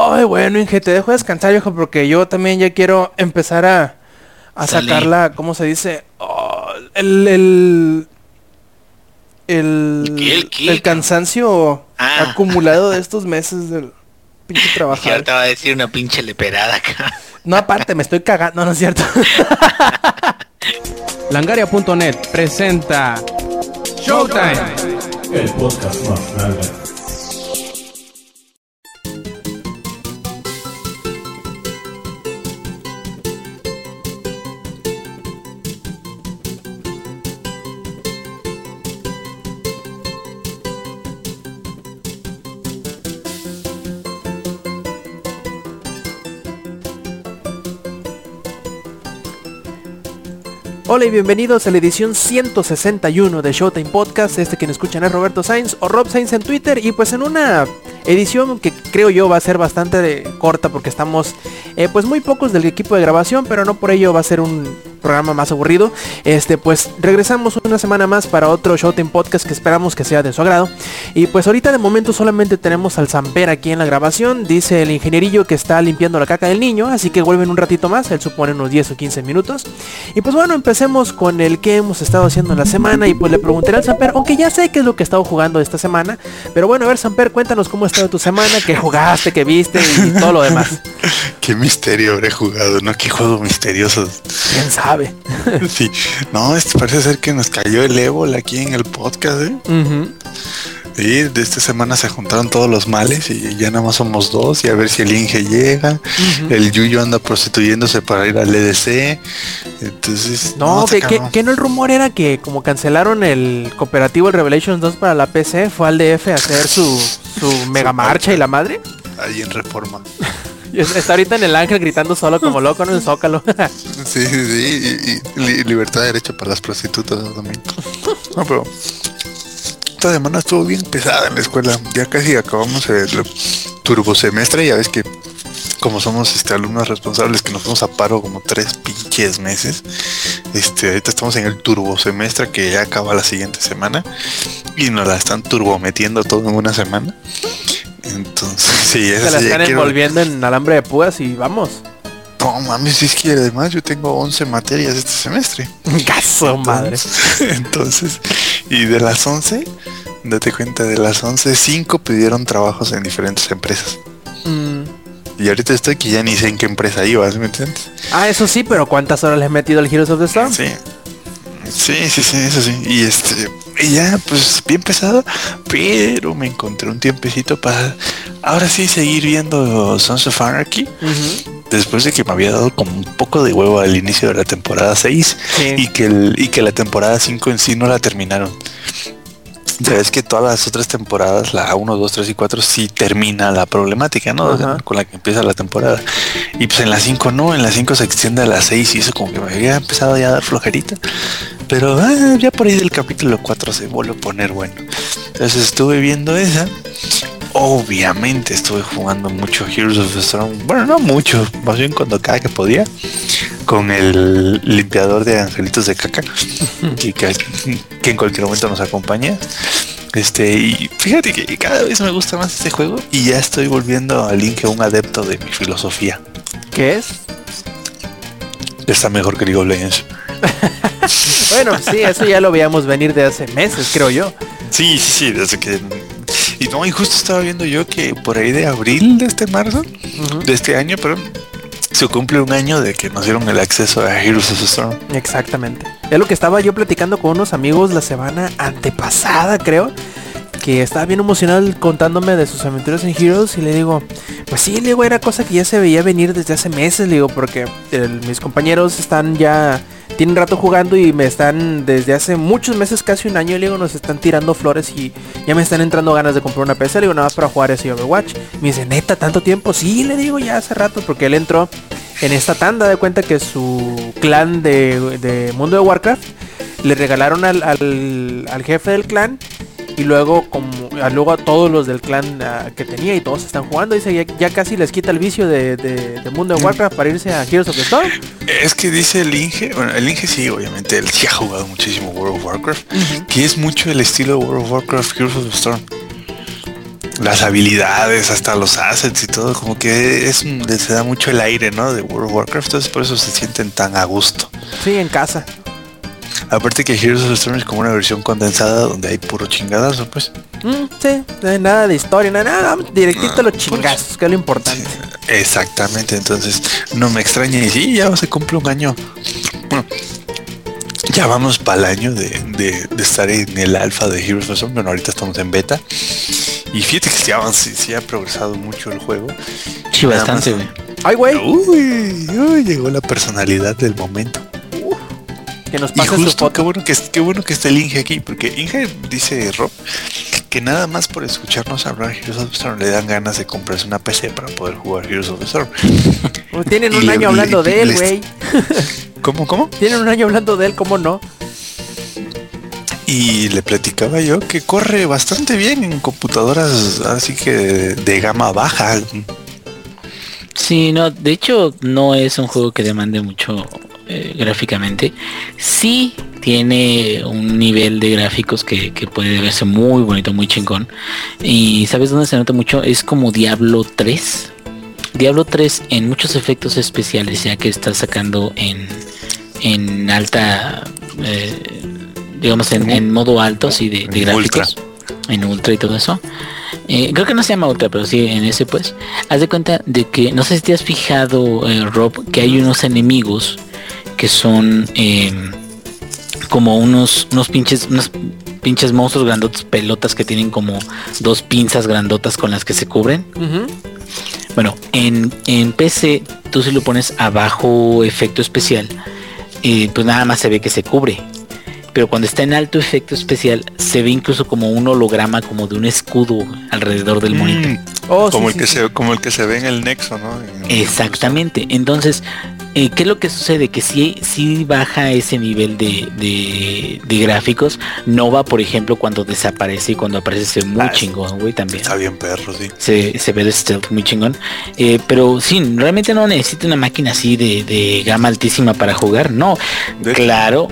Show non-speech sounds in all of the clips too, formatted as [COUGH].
Ay, bueno, Inge, te dejo descansar, viejo, porque yo también ya quiero empezar a, a sacarla, ¿cómo se dice? Oh, el, el, el, ¿El qué, el qué? el cansancio Ah. acumulado de estos meses del pinche [LAUGHS] Que trabajar. ahorita va a decir una pinche leperada acá. No, aparte, me estoy cagando, no, no es cierto. [LAUGHS] Langaria.net presenta Showtime. El podcast más grande. Hola y bienvenidos a la edición 161 de Showtime Podcast. Este quien escuchan es Roberto Sainz o Rob Sainz en Twitter. Y pues en una edición que creo yo va a ser bastante corta porque estamos eh, pues muy pocos del equipo de grabación, pero no por ello va a ser un programa más aburrido. Este pues regresamos una semana más para otro Showtime Podcast que esperamos que sea de su agrado. Y pues ahorita de momento solamente tenemos al Samper aquí en la grabación. Dice el ingenierillo que está limpiando la caca del niño, así que vuelven un ratito más. Él supone unos 10 o 15 minutos. Y pues bueno, empecemos con el que hemos estado haciendo en la semana y pues le preguntaré al Samper, aunque ya sé qué es lo que he estado jugando esta semana, pero bueno, a ver Samper, cuéntanos cómo ha estado tu semana, qué jugaste, qué viste y todo lo demás. [LAUGHS] Qué misterio habré jugado, ¿no? Qué juego misterioso. ¿Quién sabe? [LAUGHS] Sí. No, este parece ser que nos cayó el ébola aquí en el podcast, ¿eh? Sí, de esta semana se juntaron todos los males y ya nada más somos dos y a ver si el Inge llega. El Yuyo anda prostituyéndose para ir al EDC. Entonces... No, está que, que- cabrón. que no el rumor era que como cancelaron el cooperativo el Revelations 2 para la PC, fue al DF a hacer su, su mega marcha y la madre. Ahí en Reforma. Está ahorita en el ángel gritando solo como loco en el zócalo. [LAUGHS] Sí, sí, sí. Y, y li- libertad de derecho para las prostitutas también. No, pero esta semana estuvo bien pesada en la escuela. Ya casi acabamos el turbo semestre. Ya ves que como somos este alumnos responsables que nos fuimos a paro como tres pinches meses. Este, ahorita estamos en el turbo semestre que ya acaba la siguiente semana. Y nos la están turbo metiendo todo en una semana. Entonces, [LAUGHS] sí, Se esa la sí ya están quiero- envolviendo en alambre de púas y vamos. No mames, es que además yo tengo 11 materias este semestre. [LAUGHS] Gaso madre. [LAUGHS] Entonces, y de las 11, date cuenta, de las 11, 5 pidieron trabajos en diferentes empresas. Mm. Y ahorita estoy que ya ni sé en qué empresa iba, ¿sí ¿me entiendes? Ah, eso sí, pero ¿cuántas horas le he metido al Heroes of the Storm? Sí. Sí, sí, sí, eso sí. Y este, y ya, pues bien pesado, pero me encontré un tiempecito para ahora sí seguir viendo Sons of Anarchy. Ujú. Después de que me había dado como un poco de huevo al inicio de la temporada 6 Sí. y que el, y que la temporada 5 en sí no la terminaron. Ya ves que todas las otras temporadas, la 1, 2, 3 y 4, sí termina la problemática, ¿no? Con la que empieza la temporada. Y pues en la 5 no, en la 5 se extiende a la 6 y eso como que me había empezado ya a dar flojerita. Pero ah, ya por ahí del capítulo 4 se vuelve a poner bueno. Entonces estuve viendo esa. Obviamente estuve jugando mucho Heroes of the Storm. Bueno, no mucho, más bien cuando cada que podía. Con el limpiador de angelitos de caca. [LAUGHS] que, que, que en cualquier momento nos acompaña. Este, y fíjate que cada vez me gusta más este juego. Y ya estoy volviendo a Link un adepto de mi filosofía. ¿Qué es? Está mejor que League of Legends. [LAUGHS] Bueno, sí, eso ya lo veíamos venir de hace meses, creo yo. Sí, sí, sí, desde que. Y no, y justo estaba viendo yo que por ahí de abril de este marzo, de este año, perdón, se cumple un año de que nos dieron el acceso a Heroes of the Storm. Exactamente. Es lo que estaba yo platicando con unos amigos la semana antepasada, creo. Que estaba bien emocionado contándome de sus aventuras en Heroes y le digo, pues sí, le digo, era cosa que ya se veía venir desde hace meses, le digo, porque el- mis compañeros están ya, tienen rato jugando y me están desde hace muchos meses, casi un año, le digo, nos están tirando flores y ya me están entrando ganas de comprar una PC, le digo, nada más para jugar ese Overwatch. Me dice, neta, tanto tiempo, sí, le digo, ya hace rato, porque él entró en esta tanda. De cuenta que su clan de, de Mundo de Warcraft le regalaron al, al- al jefe del clan y luego como luego a todos los del clan que tenía y todos están jugando dice ya, ya casi les quita el vicio de, de- de Mundo de Warcraft para irse a Heroes of the Storm Es que dice el Inge, bueno, el Inge sí, obviamente, él sí ha jugado muchísimo World of Warcraft, que es mucho el estilo de World of Warcraft Heroes of the Storm. las habilidades, hasta los assets y todo, como que es se da mucho el aire, ¿no? De World of Warcraft, entonces por eso se sienten tan a gusto. Sí, en casa. Aparte que Heroes of the Storm es como una versión condensada donde hay puro chingadazo, pues. Mm, sí, no hay nada de historia, nada, nada, directito a los chingazos, que es lo importante. Exactamente, entonces no me extraña y sí, ya se cumple un año. Bueno, ya vamos para el año de, de- de estar en el alfa de Heroes of the Storm. Bueno, ahorita estamos en beta. Y fíjate que sí, ha- sí, sí ha progresado mucho el juego. Sí, bastante, güey. Ay, güey, Uy, uy, llegó la personalidad del momento. Que nos Y pase su justo, qué foto. bueno que qué bueno que esté el Inge aquí, porque Inge dice Rob que nada más por escucharnos hablar Heroes of the Storm le dan ganas de comprarse una PC para poder jugar Heroes of the Storm. Pues Tienen [LAUGHS] y un le- año hablando le- de él, güey. [LAUGHS] ¿Cómo, cómo? Tienen un año hablando de él, ¿cómo no? Y le platicaba yo que corre bastante bien en computadoras así que de gama baja. Sí, no, de hecho no es un juego que demande mucho eh, gráficamente. Sí tiene un nivel de gráficos que, que puede verse muy bonito, muy chingón. Y ¿sabes dónde se nota mucho? Es como Diablo 3. Diablo 3 en muchos efectos especiales, ya que está sacando en, en alta, eh, digamos en, en modo alto, sí, de, gráficos. En ultra y todo eso. Eh, creo que no se llama ultra, pero sí en ese pues. Haz de cuenta de que, no sé si te has fijado, eh, Rob, que hay unos enemigos que son eh, como unos, unos pinches, unos pinches monstruos grandotes, pelotas que tienen como dos pinzas grandotas con las que se cubren. Bueno, en, en PC tú si lo pones abajo efecto especial, eh, pues nada más se ve que se cubre. Pero cuando está en alto efecto especial, se ve incluso como un holograma, como de un escudo alrededor del monitor. Mm, Oh, como sí, el que sí, se como el que se ve en el nexo, ¿no? En- Exactamente. Entonces, eh, ¿qué es lo que sucede? Que si, si baja ese nivel de, de- de gráficos, no va, por ejemplo, cuando desaparece y cuando aparece se ve muy Ah, chingón, güey, también. Está bien perro, sí. se, se ve de stealth muy chingón. Eh, pero sí, realmente no necesita una máquina así de, de gama altísima para jugar. No, De- claro.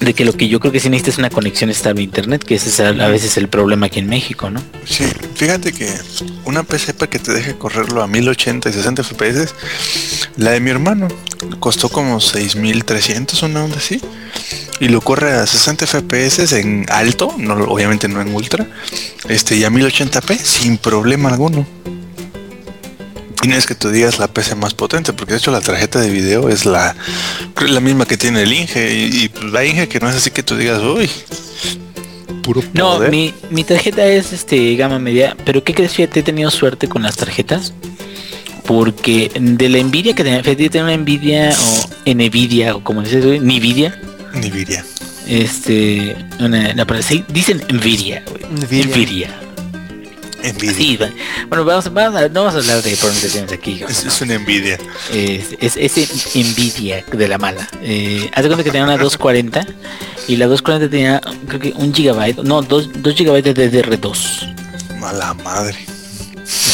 De que lo que yo creo que sí necesita es una conexión estable a internet, que ese es a, veces el problema aquí en México, ¿no? Sí, fíjate que una PC para que te deje correrlo a 1080 y 60 FPS, la de mi hermano costó como 6300, una onda así, y lo corre a 60 FPS en alto, no, obviamente no en ultra, este y a 1080p sin problema alguno. Y no es que tú digas la PC más potente, porque de hecho la tarjeta de video es la, la misma que tiene el Inge, y, y, la Inge que no es así que tú digas, uy, puro No, poder". mi, mi tarjeta es este gama media, pero ¿qué crees? Fíjate, he tenido suerte con las tarjetas. Porque de la envidia que tenía, fíjate, tenía una envidia o Nvidia o como dices, güey, Nvidia. Nvidia. Este, una, la, sí, dicen Nvidia, güey. Nvidia. Nvidia. Nvidia. Sí, bueno, vamos, vamos a, no vamos a hablar de pronunciaciones aquí. Es, es una envidia. Es, es, es envidia de la mala. Eh, haz de cuenta que tenía una 240 y la 240 tenía creo que un gigabyte, no, 2, gigabytes de DDR2. Mala madre.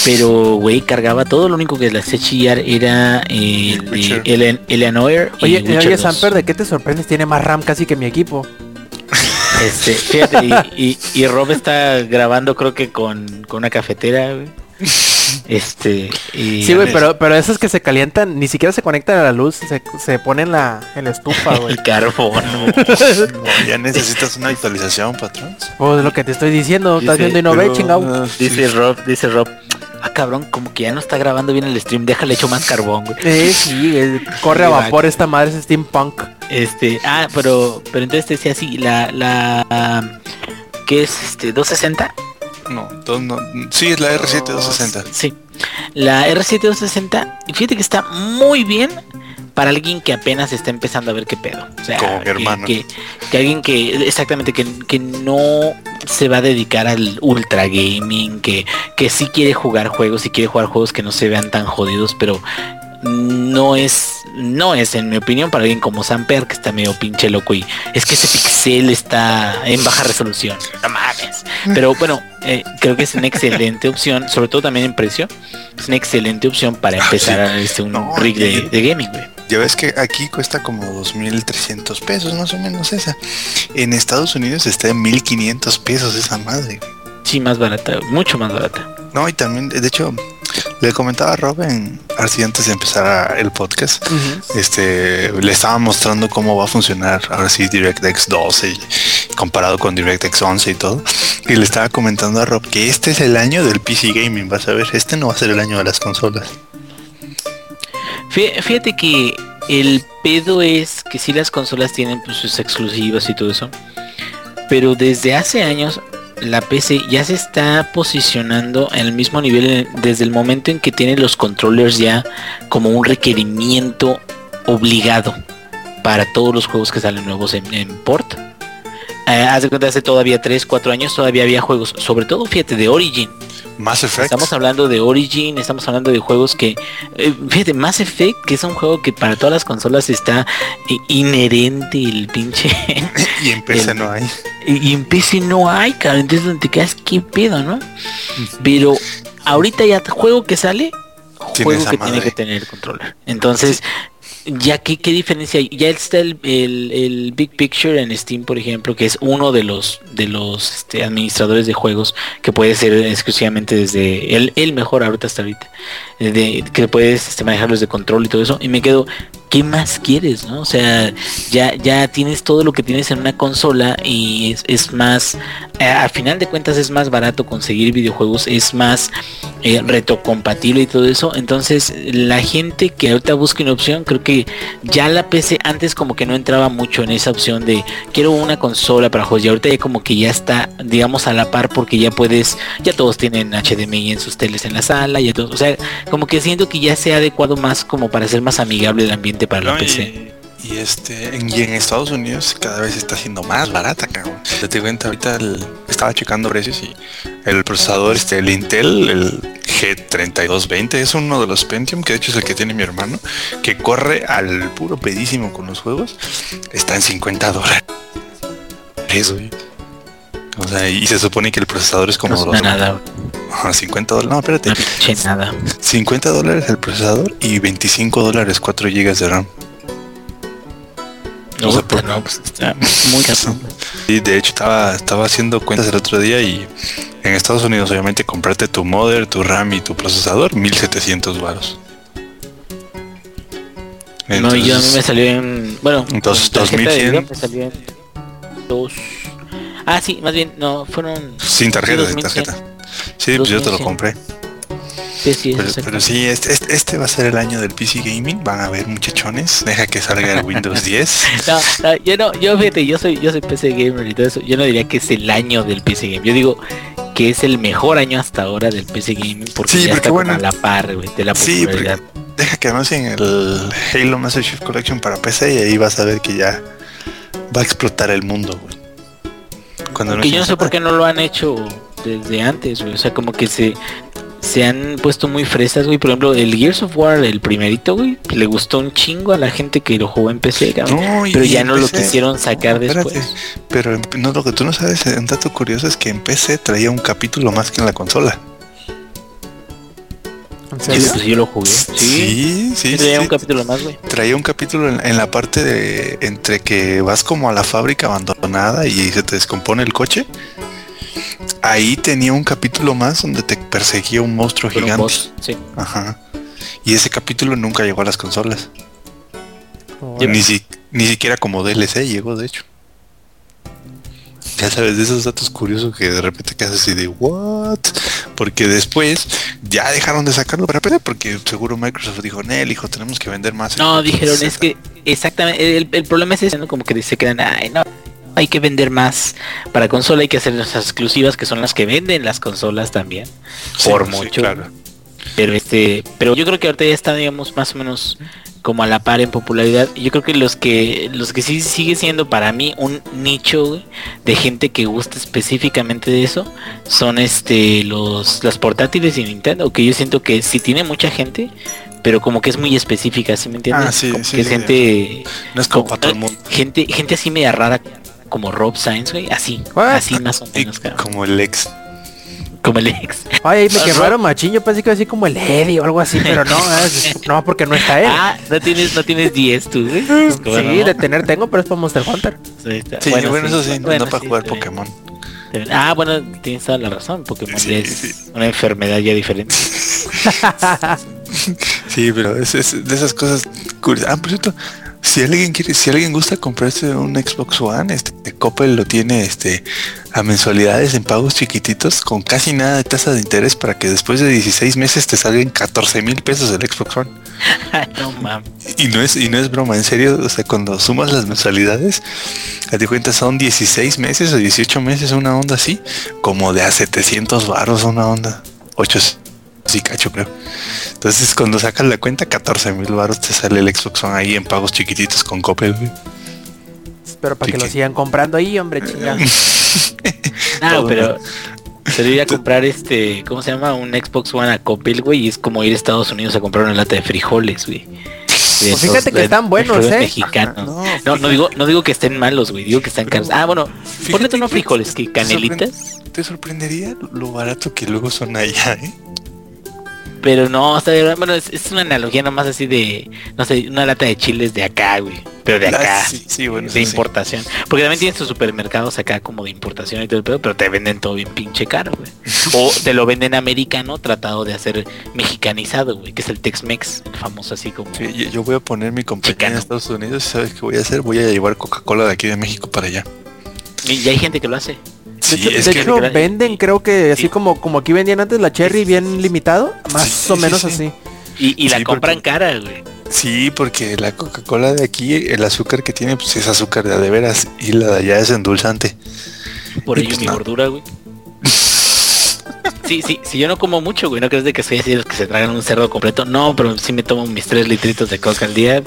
Pero, güey, cargaba todo. Lo único que le hacía chillar era eh, el. Ele- Eleanor y Oye, oye, 2. Samper, ¿de qué te sorprendes? Tiene más RAM casi que mi equipo. Este, fíjate, y, y, y Rob está grabando creo que con, con una cafetera, güey. Este, y Sí, güey, pero, pero esas que se calientan, ni siquiera se conectan a la luz, se, se ponen en la, en la estufa, [LAUGHS] güey. el carbón. No, ya necesitas una actualización, patrón. Pues lo que te estoy diciendo, estás viendo y no ve, chingado. Dice Rob, dice Rob. Ah, cabrón, como que ya no está grabando bien el stream, déjale echo más carbón, güey. Sí, eh, corre a Sí, vapor esta madre, es steampunk. Este, ah, pero, pero entonces te decía así, la, la, ¿qué es este? 260? No, dos no. Sí, es la R7260. Sí. La R7 260, fíjate que está muy bien para alguien que apenas está empezando a ver qué pedo. O sea, Como mi hermano. Que, que alguien que, exactamente, que, que no se va a dedicar al ultra gaming, que, que sí quiere jugar juegos, sí quiere jugar juegos que no se vean tan jodidos, pero no es, no es, en mi opinión, para alguien como Samper, que está medio pinche loco y es que ese pixel está en baja resolución. No mames. Pero bueno, eh, creo que es una excelente opción, sobre todo también en precio. Es una excelente opción para Ah, empezar a este, un No, rig de, y- de gaming, güey. Ya ves que aquí cuesta como 2.300 pesos, más o menos esa. En Estados Unidos está en 1.500 pesos esa madre. Sí, más barata, mucho más barata. No, y también, de hecho, le comentaba a Rob en, así antes de empezar el podcast, este, le estaba mostrando cómo va a funcionar ahora sí DirectX 12 y comparado con DirectX 11 y todo. Y le estaba comentando a Rob que este es el año del PC Gaming, vas a ver, este no va a ser el año de las consolas. Fí- Fíjate que el pedo es que si las consolas tienen pues, sus exclusivas y todo eso. Pero desde hace años la PC ya se está posicionando en el mismo nivel desde el momento en que tiene los controllers ya como un requerimiento obligado para todos los juegos que salen nuevos en, en port. Eh, cuenta, hace todavía 3, 4 años todavía había juegos, sobre todo fíjate, de Origin. Mass Effect. Estamos hablando de Origin, estamos hablando de juegos que, eh, fíjate, Mass Effect, que es un juego que para todas las consolas está eh, inherente el pinche. [LAUGHS] y en PC el- no hay. y y en PC no hay, cabrón, entonces donde te quedas, qué pedo, ¿no? Pero ahorita ya juego que sale, juego que tiene que tener controller. Entonces, ya qué, qué diferencia hay. Ya está el, el- el Big Picture en Steam, por ejemplo, que es uno de los de los este, administradores de juegos que puede ser exclusivamente desde el, el mejor ahorita hasta ahorita. eh, De, que puedes este, manejarlos de control y todo eso. Y me quedo, ¿qué más quieres? ¿no? O sea, ya, ya tienes todo lo que tienes en una consola y es, más, eh, al final de cuentas es más barato conseguir videojuegos, es más eh, retrocompatible y todo eso. Entonces, la gente que ahorita busca una opción, creo que ya la PC antes como que no entraba mucho en esa opción de quiero una consola para juegos y ahorita ya como que ya está, digamos, a la par porque ya puedes, ya todos tienen HDMI en sus teles en la sala, ya todos, o sea, como que siento que ya se ha adecuado más como para ser más amigable el ambiente para la No, PC. y, y este en, y en Estados Unidos cada vez está siendo más barata, cabrón. Te te cuenta ahorita el- estaba checando precios y el procesador este el Intel el G3220 es uno de los Pentium que de hecho es el que tiene mi hermano que corre al puro pedísimo con los juegos está en 50 dólares. Eso, güey. O sea, y se supone que el procesador es como No dos- nada, Ajá, 50 dólares. No, espérate. no nada. 50 dólares el procesador y 25 dólares 4 GB de RAM. No, O sea, por- no, pues, está muy caro. Y [LAUGHS] de hecho estaba, estaba haciendo cuentas el otro día y en Estados Unidos obviamente comprarte tu modem, tu RAM y tu procesador 1700 baros. No, y yo a mí me salió en. Bueno, Entonces, con tarjeta de 2100. video me salió en dos. Ah, sí, más bien, no, fueron. sin tarjeta, sin 2100. tarjeta. Sí, pues yo te lo 2100. compré. Sí, sí, Pero, pero sí, este, este, este va a ser el año del PC Gaming. Van a ver muchachones. Deja que salga el Windows [LAUGHS] 10. No, no, yo no, yo fíjate, yo soy, yo soy PC gamer y todo eso. Yo no diría que es el año del PC game. Yo digo que es el mejor año hasta ahora del PC gaming porque Sí, ya porque está bueno, a la par, güey, de la sí, popularidad. Deja que avancen el Halo Master Chief Collection para PC y ahí vas a ver que ya va a explotar el mundo, güey. Cuando Que yo no sé por qué no lo han hecho desde antes, güey. O sea, como que se se han puesto muy fresas, güey. Por ejemplo, el Gears of War, el primerito, güey, le gustó un chingo a la gente que lo jugó en PC. No, pero ya no lo quisieron sacar Espérate, después. pero no, lo que tú no sabes, un dato curioso es que en PC traía un capítulo más que en la consola. ¿En Sí, serio? pues yo lo jugué. Sí, sí, sí. traía sí. un capítulo más, güey. Traía un capítulo en, en la parte de entre que vas como a la fábrica abandonada y se te descompone el coche. Ahí tenía un capítulo más donde te perseguía un monstruo Pero un gigante. boss, sí. Ajá. Y ese capítulo nunca llegó a las consolas. Órale. Ni, si- ni siquiera como DLC llegó, de hecho. Ya sabes, de esos datos curiosos que de repente quedas así de what? Porque después ya dejaron de sacarlo para PC porque seguro Microsoft dijo, Nel, hijo, tenemos que vender más. No, dijeron, es que exactamente, el, el problema es ese, ¿no? Como que se quedan, ay, no, hay que vender más para consola, hay que hacer las exclusivas que son las que venden las consolas también, Sí, por sí, mucho. claro. Pero este, pero yo creo que ahorita ya está, digamos, más o menos como a la par en popularidad. Y Yo creo que los que, los que sí sigue siendo para mí un nicho güey, de gente que gusta específicamente de eso, son este los, las portátiles y Nintendo, que yo siento que sí tiene mucha gente, pero como que es muy específica, ¿sí me entiendes? Ah, sí, Como sí, que es sí. gente, No es como como- para todo el mundo. gente, gente así media rara como Rob Sainz, güey, así, What? así más o menos, cabrón, como el ex. Como el ex. Ay, ahí me quemaron machín, yo pensé que así como el Eddie o algo así, pero no, es- no, porque no está él. Ah, no tienes, no tienes 10 tú, güey. sí, de tener tengo, pero es para Monster Hunter. Sí, está- Sí, bueno, eso sí, no Bueno, para sí, jugar. Pokémon. Ah, bueno, tienes toda la razón. Pokémon es sí. una enfermedad ya diferente. [LAUGHS] Sí, pero es, es de esas cosas curiosas. Ah, por cierto, si alguien quiere, si alguien gusta comprarse un Xbox One, este Coppel lo tiene este a mensualidades en pagos chiquititos con casi nada de tasa de interés para que después de 16 meses te salgan 14 mil pesos el Xbox One. Ay, no mames. Y no es, y no es broma, en serio, o sea, cuando sumas las mensualidades, a ti cuenta son 16 meses o 18 meses, una onda así, como de a 700 baros una onda, 8 sí cacho creo. Entonces cuando sacas la cuenta, 14 mil baros te sale el Xbox One ahí en pagos chiquititos con Coppel, güey. Pero para que lo sigan comprando ahí, hombre, chingada. [LAUGHS] No, pero pero ir a comprar este, ¿cómo se llama? Un Xbox One a Coppel, güey, y es como ir a Estados Unidos a comprar una lata de frijoles, güey. Pues fíjate que de- están buenos, frijoles ¿eh? mexicanos. Ajá, no, No, no digo, no digo que estén malos, güey, digo que están caros. Ah, bueno, ponle tú no que frijoles, que canelitas. Te sorprendería lo barato que luego son allá, ¿eh? Pero no, está bien, bueno, es, es una analogía nomás así de, no sé, una lata de chiles de acá, güey. Pero de Ah, acá. sí, sí, bueno, de sí. importación. Porque también tienes tus supermercados acá como de importación y todo el pedo, pero te venden todo bien pinche caro, güey. O [LAUGHS] te lo venden americano tratado de hacer mexicanizado, güey, que es el Tex-Mex, el famoso así como... Sí, yo- yo voy a poner mi compañía Chicano. en Estados Unidos sabes qué voy a hacer, voy a llevar Coca-Cola de aquí de México para allá. Y hay gente que lo hace. De Sí, hecho, es de que hecho, que- venden, creo que así Sí. como, como aquí vendían antes la cherry bien limitado, más Sí, o sí, menos sí. así. Y, y la Sí, compran porque- cara, güey. Sí, porque la Coca-Cola de aquí, el azúcar que tiene, pues es azúcar de veras y la de allá es endulzante. Por Y ello pues mi no. gordura, güey. [LAUGHS] Sí, sí, si yo no como mucho, güey, no crees de que soy así de los que se tragan un cerdo completo. No, pero sí me tomo mis tres litritos de coca al día.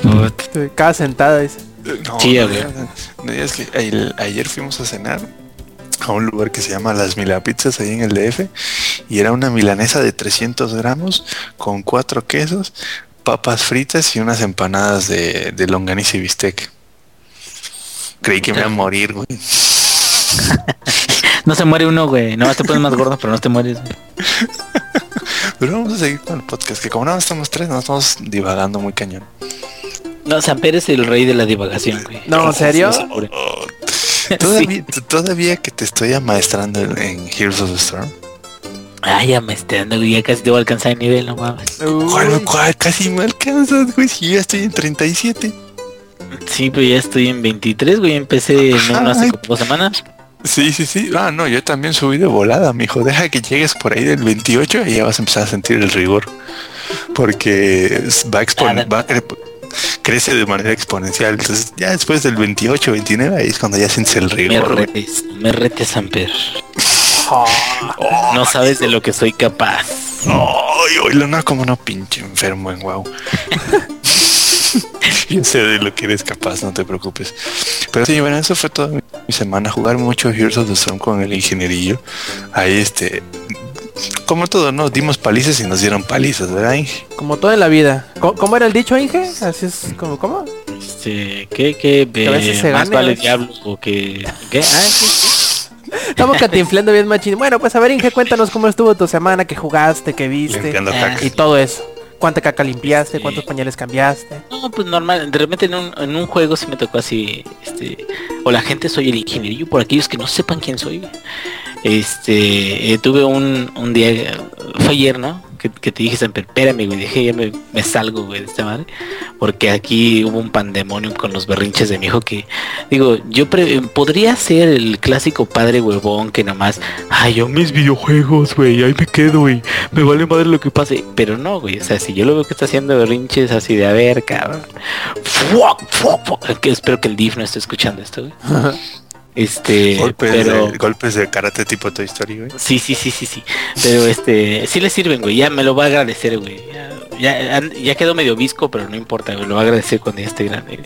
Sí, Cada sentada dice. No, Sí, no, güey. no, es que ayer fuimos a cenar a un lugar que se llama Las Milapizzas ahí en el DF y era una milanesa de 300 gramos con cuatro quesos, papas fritas y unas empanadas de, de longaniza y bistec. Creí que me iba a morir, güey. [LAUGHS] No se muere uno, güey. No, te pones más gordo, pero no te mueres, güey. [LAUGHS] Pero vamos a seguir con el podcast, que como no estamos tres, nos estamos divagando muy cañón. No, Samper es el rey de la divagación, güey. No, ¿en serio? [LAUGHS] todavía, todavía que te estoy amaestrando en, en Heroes of the Storm. Ay, dando, güey. Ya casi te voy a alcanzar el nivel, no mames. ¿Cuál, cuál? Casi me alcanzas, güey. Si yo ya estoy en 37. Sí, pero ya estoy en 23, güey. Empecé no, no hace como dos semanas. Sí, sí, sí. Ah, no, yo también subí de volada, mijo. Deja que llegues por ahí del 28 y ya vas a empezar a sentir el rigor. Porque va a exponer, Ah, va a crece de manera exponencial. Entonces, ya después del 28, 29, ahí es cuando ya sientes el Me rigor. güey. retes, me retes, Samper. Oh, No sabes de lo que soy capaz. Ay, oílo, no, como no pinche enfermo en wow. [LAUGHS] Yo sé de lo que eres capaz, no te preocupes. Pero sí, bueno, eso fue toda mi, mi semana. Jugar mucho Heroes of the Storm con el ingenierillo. Ahí este. Como todo, ¿no? Dimos palizas y nos dieron palizas, ¿verdad? Inge? Como todo en la vida. ¿Cómo, cómo era el dicho, Inge? Así es como, ¿cómo? Este, ¿qué, qué? Que a veces se más gane, vale diablo o que... ¿Qué? Ah, sí, sí. Estamos catinflando bien machín. Bueno, pues a ver, Inge, cuéntanos cómo estuvo tu semana, qué jugaste, qué viste. Ah, caca. Y todo eso. ¿Cuánta caca limpiaste? Sí. ¿Cuántos pañales cambiaste? No, pues normal, de repente en un, en un juego sí me tocó así, este, o la gente soy el ingenierillo, por aquellos que no sepan quién soy. Este, eh, tuve un, un día, fue ayer, ¿no? Que, te dije, "Samper, espérame, güey, dije, ya me, salgo, güey, de esta madre, porque aquí hubo un pandemonium con los berrinches de mi hijo que, digo, yo pre- podría ser el clásico padre huevón que nomás, ay, yo mis videojuegos, güey, ahí me quedo, güey, me vale madre lo que pase, pero no, güey, o sea, si yo lo veo que está haciendo berrinches así de, a ver, cabrón, espero que el DIF no esté escuchando esto, güey. [LAUGHS] Este, golpes, pero... de, golpes de karate tipo Toy Story, güey. Sí, sí, sí, sí, sí. Pero este, sí le sirven, güey. Ya me lo va a agradecer, güey. Ya, ya, ya quedó medio visco, pero no importa, güey. Lo va a agradecer cuando ya esté grande.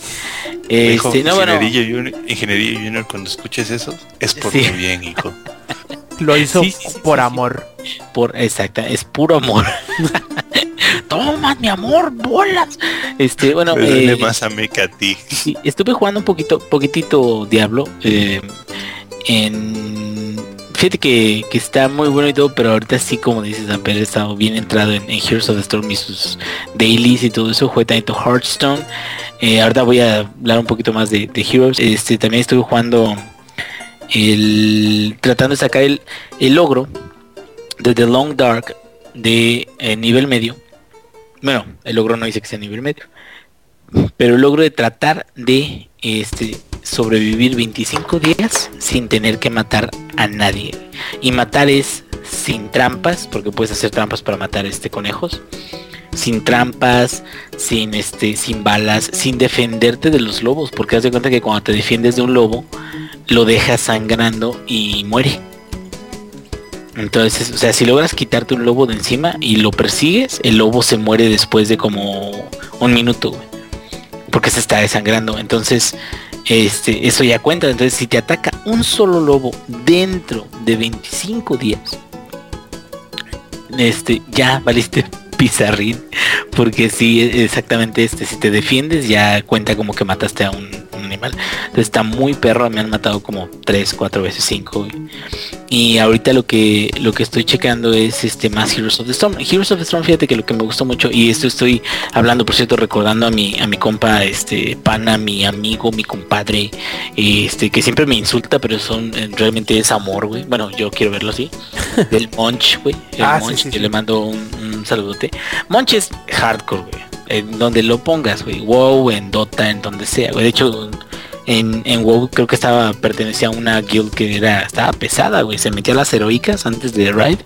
Este, no, bueno. Ingenierillo Junior, cuando escuches eso, es por Sí. tu bien, hijo. Lo hizo Sí, sí, sí, por sí, sí. amor. Por, exacta, es puro amor. [LAUGHS] Toma, mi amor, bolas. Este, bueno, eh, más a mí que a ti. estuve jugando un poquito, poquitito Diablo. eh, en fíjate que, que está muy bueno y todo, pero ahorita sí, como dices, Amper, he estado bien entrado en, en Heroes of the Storm y sus dailies y todo eso. Jugué tanto Hearthstone. Eh, ahorita voy a hablar un poquito más de, de Heroes. Este, también estuve jugando el, tratando de sacar el, el logro de The Long Dark de eh, nivel medio. Bueno, el logro no dice que sea nivel medio. Pero el logro de tratar de este sobrevivir 25 días sin tener que matar a nadie. Y matar es sin trampas, porque puedes hacer trampas para matar este conejos. Sin trampas, sin este, sin balas, sin defenderte de los lobos, porque haz de cuenta que cuando te defiendes de un lobo, lo dejas sangrando y muere. Entonces, o sea, si logras quitarte un lobo de encima y lo persigues, el lobo se muere después de como un minuto, güey, porque se está desangrando. Entonces, este, eso ya cuenta. Entonces, si te ataca un solo lobo dentro de 25 días, este, ya valiste [LAUGHS] pizarrín, porque si exactamente este, si te defiendes ya cuenta como que mataste a un, un animal. Entonces está muy perro, me han matado como 3, 4 veces 5. Y ahorita lo que lo que estoy checando es este más Heroes of the Storm. Heroes of the Storm, fíjate que lo que me gustó mucho, y esto estoy hablando, por cierto, recordando a mi, a mi compa, este, pana, mi amigo, mi compadre, este, que siempre me insulta, pero son eh, realmente es amor, güey. Bueno, yo quiero verlo así. [LAUGHS] Del Monch, güey. El Ah, Monch, sí. le mando un, un saludote. Monch es hardcore, güey. En donde lo pongas, güey. WoW, en Dota, en donde sea, güey. De hecho, en, en WoW creo que estaba, pertenecía a una guild que era, estaba pesada, güey. Se metía a las heroicas antes de Raid.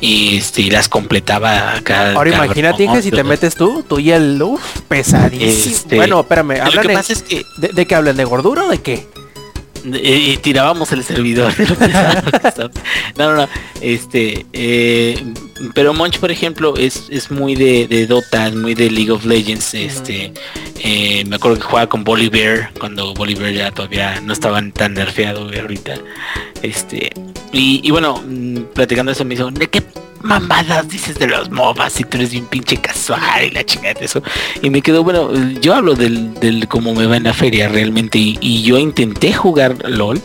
Y este, y las completaba acá. Ahora imagínate, Inge, si te metes tú, tú y el uf, pesadísimo. Este, bueno, espérame, hablan que de, es que de, de qué hablan? ¿De gordura o de qué? Eh, tirábamos el servidor [LAUGHS] no no no este eh, pero Monch por ejemplo es, es muy de, de Dota es muy de League of Legends este eh, me acuerdo que jugaba con Bolívar cuando Bolívar ya todavía no estaban tan nerfeado ahorita este y, y bueno mm, platicando eso me dijo de qué mamadas dices de los MOBAs si tú eres bien pinche casual y la chingada de eso. Y me quedó bueno yo hablo del, del cómo me va en la feria realmente y, y yo intenté jugar LOL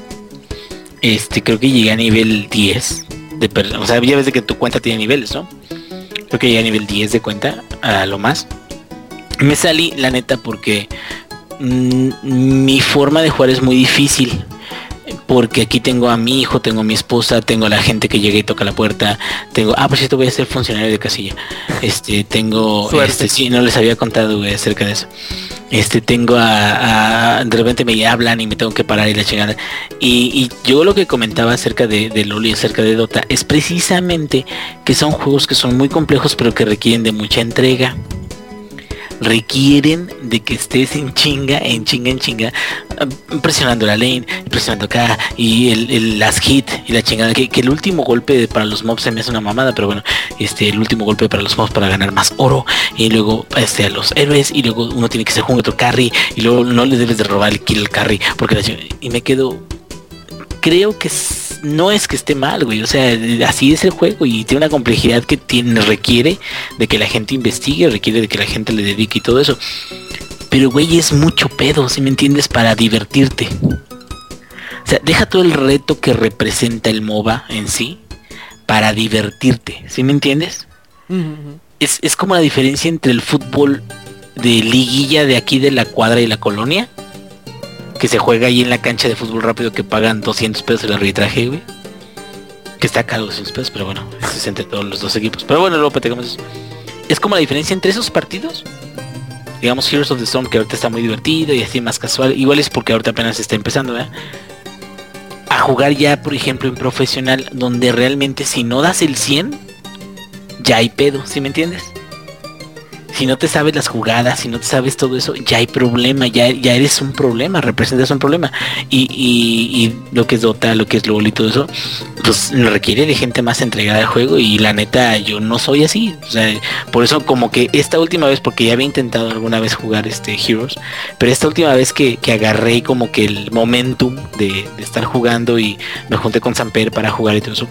este creo que llegué a nivel 10 de per- o sea ya ves de que tu cuenta tiene niveles no creo que llegué a nivel 10 de cuenta a lo más. Me salí la neta porque mm, mi forma de jugar es muy difícil porque aquí tengo a mi hijo, tengo a mi esposa, tengo a la gente que llega y toca la puerta, tengo, ah, por cierto voy a ser funcionario de casilla, este, tengo, Suerte. este, sí, no les había contado güey, acerca de eso, este, tengo a, a- de repente me hablan y me tengo que parar y la chingada, y, y yo lo que comentaba acerca de, de LoL y acerca de Dota es precisamente que son juegos que son muy complejos pero que requieren de mucha entrega requieren de que estés en chinga, en chinga, en chinga, presionando la lane, presionando acá, y el, las hit y la chingada, que, el último golpe para los mobs se me hace una mamada, pero bueno, este, el último golpe para los mobs para ganar más oro, y luego este, a los héroes, y luego uno tiene que ser junto otro carry, y luego no le debes de robar el kill al carry, porque la y me quedo, creo que no es que esté mal, güey. O sea, así es el juego y tiene una complejidad que tiene, requiere de que la gente investigue, requiere de que la gente le dedique y todo eso. Pero, güey, es mucho pedo, si me entiendes, para divertirte. O sea, deja todo el reto que representa el MOBA en sí para divertirte, ¿sí me entiendes? Es, es como la diferencia entre el fútbol de liguilla de aquí de la cuadra y la colonia que se juega ahí en la cancha de fútbol rápido que pagan 200 pesos el arbitraje, güey. Que está caro 200 pesos, pero bueno, es entre todos los dos equipos. Pero bueno, luego platicamos eso. Es como la diferencia entre esos partidos. Digamos Heroes of the Storm, que ahorita está muy divertido y así más casual. Igual es porque ahorita apenas está empezando, ¿verdad? A jugar ya, por ejemplo, en profesional, donde realmente si no das el 100, ya hay pedo, ¿sí me entiendes? Si no te sabes las jugadas, si no te sabes todo eso, ya hay problema, ya, ya eres un problema, representas un problema. Y, y- y lo que es Dota, lo que es LOL y todo eso, pues requiere de gente más entregada al juego y la neta yo no soy así. O sea, por eso como que esta última vez, porque ya había intentado alguna vez jugar este Heroes, pero esta última vez que, que agarré como que el momentum de, de estar jugando y me junté con Samper para jugar y todo eso,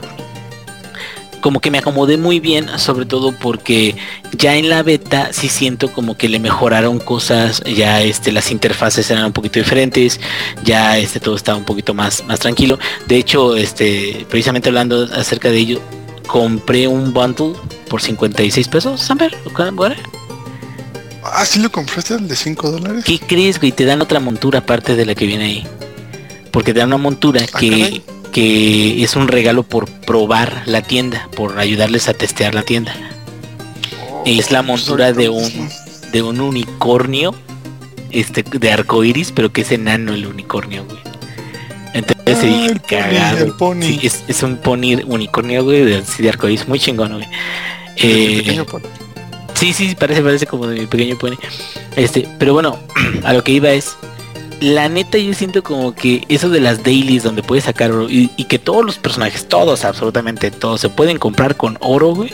como que me acomodé muy bien, sobre todo porque ya en la beta sí siento como que le mejoraron cosas, ya este las interfaces eran un poquito diferentes, ya este todo estaba un poquito más más tranquilo. De hecho, este precisamente hablando acerca de ello, compré un bundle por 56 pesos, Samper. Ah, ¿sí lo compraste el de 5 dólares? ¿Qué crees, güey? Te dan otra montura aparte de la que viene ahí. porque te dan una montura Ah, que, caray. Que es un regalo por probar la tienda, por ayudarles a testear la tienda. Es la montura de un de un unicornio este de arco iris, pero que es enano el unicornio, güey. Entonces Ah, sí, el pony, cagado. el pony. Sí, es, es un pony unicornio, güey, de, sí, de arco iris, muy chingón, güey. Eh, pony. Sí, sí, parece, parece como de mi pequeño pony. Este, pero bueno, [CLEARS THROAT] a lo que iba es. La neta yo siento como que eso de las dailies donde puedes sacar oro y, que todos los personajes, todos, absolutamente todos, se pueden comprar con oro, güey.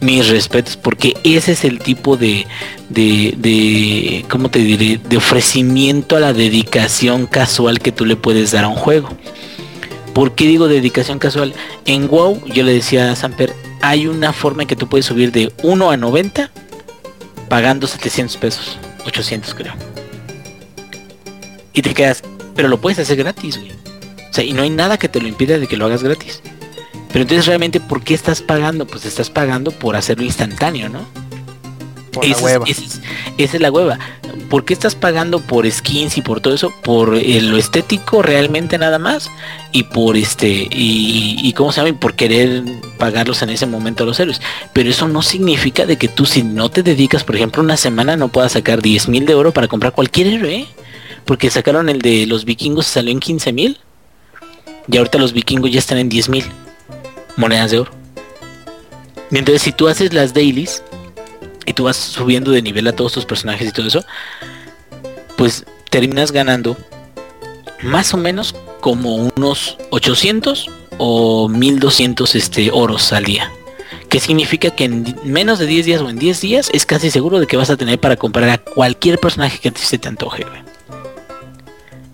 Mis respetos, porque ese es el tipo de, de, de, ¿cómo te diré? De ofrecimiento a la dedicación casual que tú le puedes dar a un juego. ¿Por qué digo dedicación casual? En WoW, yo le decía a Samper, hay una forma en que tú puedes subir de 1 a 90 pagando 700 pesos, 800 creo. Y te quedas, pero lo puedes hacer gratis, güey. O sea, y no hay nada que te lo impida de que lo hagas gratis. Pero entonces realmente, ¿por qué estás pagando? Pues estás pagando por hacerlo instantáneo, ¿no? Por la Esa es- hueva. esa es, esa es la hueva. ¿Por qué estás pagando por skins y por todo eso? Por eh, lo estético realmente nada más. Y por este, y, y cómo se llama, y por querer pagarlos en ese momento a los héroes. Pero eso no significa de que tú si no te dedicas, por ejemplo, una semana no puedas sacar 10 mil de oro para comprar cualquier héroe. ¿eh? Porque sacaron el de los vikingos, salió en 15 mil. Y ahorita los vikingos ya están en 10 mil monedas de oro. Entonces si tú haces las dailies, y tú vas subiendo de nivel a todos tus personajes y todo eso, pues terminas ganando más o menos como unos 800 o 1200 este, oros al día. Que significa que en menos de 10 días o en 10 días es casi seguro de que vas a tener para comprar a cualquier personaje que a ti se te antoje.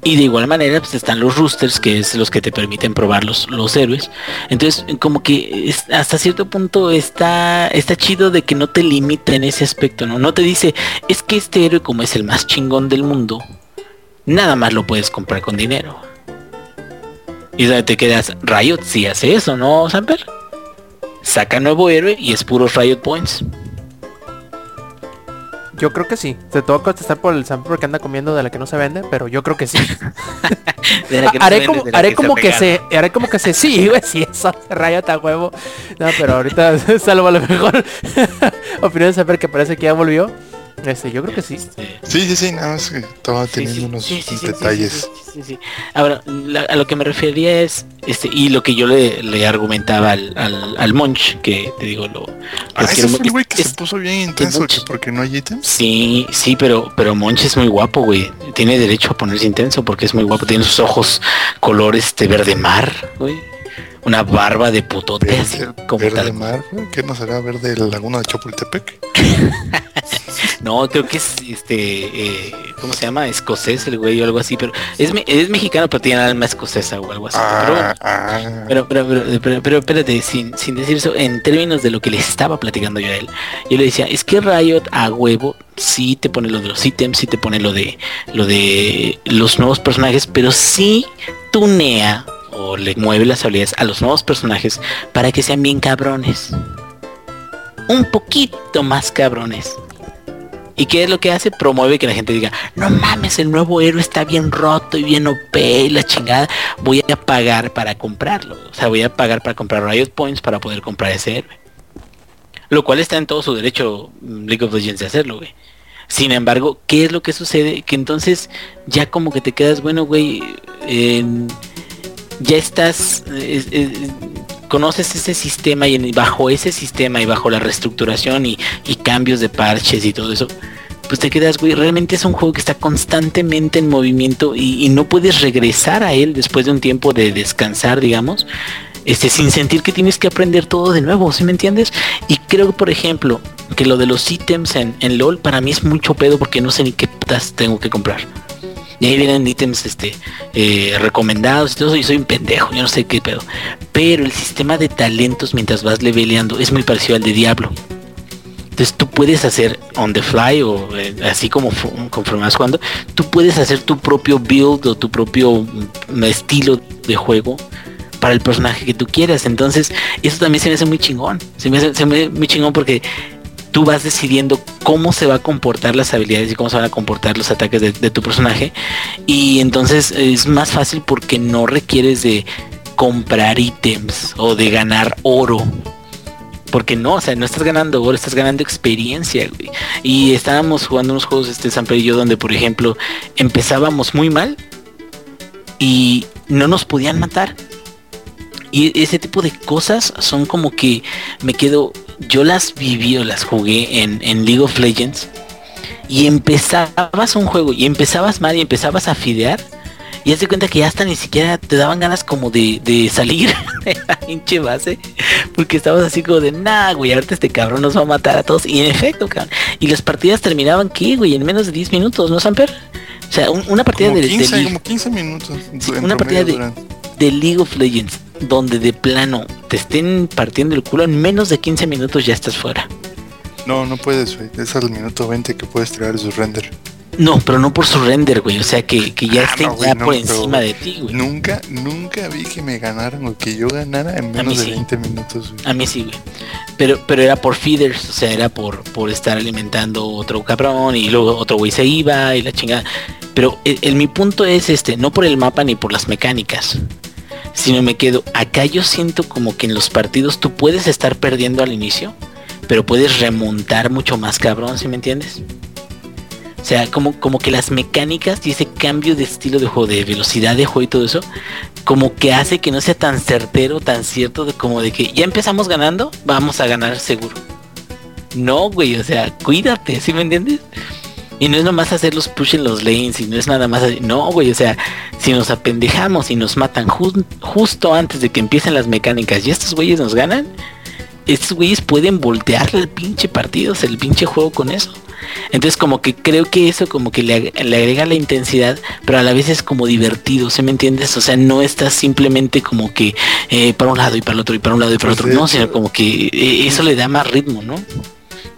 Y de igual manera pues están los roosters, que es los que te permiten probar los, los héroes. Entonces, como que hasta cierto punto está, está chido de que no te limita en ese aspecto, ¿no? No te dice, es que este héroe como es el más chingón del mundo, nada más lo puedes comprar con dinero. Y te quedas, Riot sí hace eso, ¿no, Samper? Saca nuevo héroe y es puros Riot Points. Yo creo que sí. Te tengo que contestar por el sample que anda comiendo de la que no se vende, pero yo creo que sí. [LAUGHS] De la que no se haré vende, como, de la haré que como se que se, haré como que se, sí, [LAUGHS] güey, sí, eso [LAUGHS] se raya a huevo. No, pero ahorita, salvo a lo mejor, opinión de saber que parece que ya volvió. Este, yo creo que sí. Este, Sí, sí, sí, nada más que estaba teniendo sí, unos sí, sí, sí, detalles. sí, sí, sí, sí. Ahora, la- a lo que me refería es, este, y lo que yo le, le argumentaba al, al, al Monch, que te digo, lo, lo Ah, quiero ese fue el güey que es- se puso bien intenso que porque no hay ítems. Sí, sí, pero, pero Monch es muy guapo, güey. Tiene derecho a ponerse intenso porque es muy guapo. Tiene sus ojos color este verde mar, güey. Una barba de putote así Verde, como verde tal. mar, güey, ¿qué no será verde la laguna de Chapultepec? [LAUGHS] No, creo que es este, eh, ¿cómo se llama? Escocés el güey o algo así, pero es, es mexicano pero tiene alma escocesa o algo así. pero. Ah, ah. Pero, pero, pero, pero, pero espérate, sin, sin decir eso, en términos de lo que le estaba platicando yo a él, yo le decía, es que Riot a huevo sí te pone lo de los ítems, sí te pone lo de lo de los nuevos personajes, pero sí tunea o le mueve las habilidades a los nuevos personajes para que sean bien cabrones. Un poquito más cabrones. ¿Y qué es lo que hace? Promueve que la gente diga, no mames, el nuevo héroe está bien roto y bien OP y la chingada. Voy a pagar para comprarlo. O sea, voy a pagar para comprar Riot Points para poder comprar ese héroe. Lo cual está en todo su derecho mm, League of Legends de hacerlo, güey. Sin embargo, ¿qué es lo que sucede? Que entonces ya como que te quedas, bueno, güey, ya estás, eh, eh, conoces ese sistema y bajo ese sistema y bajo la reestructuración y, cambios de parches y todo eso, pues te quedas, güey, realmente es un juego que está constantemente en movimiento y, no puedes regresar a él después de un tiempo de descansar, digamos, este, sin sentir que tienes que aprender todo de nuevo, ¿sí me entiendes? Y creo, por ejemplo, que lo de los ítems en, en LOL para mí es mucho pedo porque no sé ni qué putas tengo que comprar. Y ahí vienen ítems este, eh, recomendados y todo eso, y soy un pendejo, yo no sé qué pedo. Pero el sistema de talentos mientras vas leveleando es muy parecido al de Diablo. Entonces tú puedes hacer on the fly o eh, así como conforme vas jugando, tú puedes hacer tu propio build o tu propio mm, estilo de juego para el personaje que tú quieras. Entonces eso también se me hace muy chingón. Se me hace, se me hace muy chingón porque tú vas decidiendo cómo se va a comportar las habilidades y cómo se van a comportar los ataques de, tu personaje. Y entonces es más fácil porque no requieres de comprar ítems o de ganar oro. Porque no, o sea, no estás ganando oro, estás ganando experiencia, güey. Y estábamos jugando unos juegos, este Samper y yo, donde por ejemplo empezábamos muy mal y no nos podían matar. Y ese tipo de cosas son como que me quedo, yo las viví o las jugué en, en League of Legends y empezabas un juego y empezabas mal y empezabas a fidear y haz de cuenta que ya hasta ni siquiera te daban ganas como de, de salir [LAUGHS] de la pinche base. Porque estabas así como de, nah, güey, ahorita este cabrón nos va a matar a todos. Y en efecto, cabrón. Y las partidas terminaban, ¿qué, güey? En menos de 10 minutos, ¿no, Samper? O sea, un- una partida Como de, 15, de, como 15 minutos. Sí, una partida de-. De League of Legends, donde de plano te estén partiendo el culo, en menos de 15 minutos ya estás fuera. No, no puedes, güey. Es al minuto 20 que puedes tirar su render. No, pero no por su render, güey. O sea, que, que ya Ah, estén no, güey, ya no, por encima de ti, güey. Nunca, nunca vi que me ganaran o que yo ganara en menos de sí. 20 minutos, güey. A mí sí, güey. Pero, pero era por feeders, o sea, era por, por estar alimentando otro cabrón y luego otro güey se iba y la chingada. Pero el, el- mi punto es este, no por el mapa ni por las mecánicas, sino me quedo, acá yo siento como que en los partidos tú puedes estar perdiendo al inicio, pero puedes remontar mucho más cabrón, ¿sí me entiendes? O sea, como, como que las mecánicas y ese cambio de estilo de juego, de velocidad de juego y todo eso, como que hace que no sea tan certero, tan cierto, como de que ya empezamos ganando, vamos a ganar seguro. No, güey, o sea, cuídate, ¿sí me entiendes? Y no es nomás hacer los push en los lanes, y no es nada más, así- no, güey, o sea, si nos apendejamos y nos matan ju- justo antes de que empiecen las mecánicas y estos güeyes nos ganan, estos güeyes pueden voltearle el pinche partido, o sea, el pinche juego con eso. Entonces como que creo que eso como que le, ag- le agrega la intensidad, pero a la vez es como divertido, ¿se me entiendes? O sea, no estás simplemente como que eh, para un lado y para el otro y para un lado y para el Pues otro, no, hecho- sino como que eh, eso le da más ritmo, ¿no?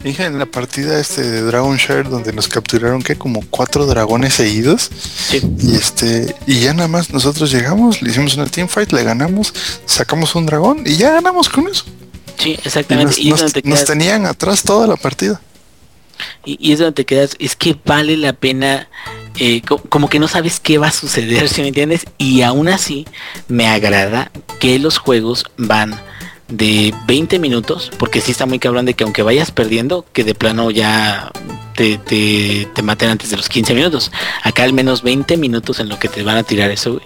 Dije en la partida este de Dragon Share donde nos capturaron que como cuatro dragones seguidos Sí. y este y ya nada más nosotros llegamos, le hicimos una teamfight, le ganamos, sacamos un dragón y ya ganamos con eso. Sí, Y exactamente. nos, Y, es nos- donde te nos quedas, tenían atrás toda la partida. y, y es donde te quedas, es que vale la pena, eh, co- como que no sabes qué va a suceder, ¿sí me entiendes? Y aún así me agrada que los juegos van de 20 minutos, porque sí está muy cabrón de que aunque vayas perdiendo, que de plano ya te, te, te maten antes de los 15 minutos. Acá al menos 20 minutos en lo que te van a tirar eso, güey.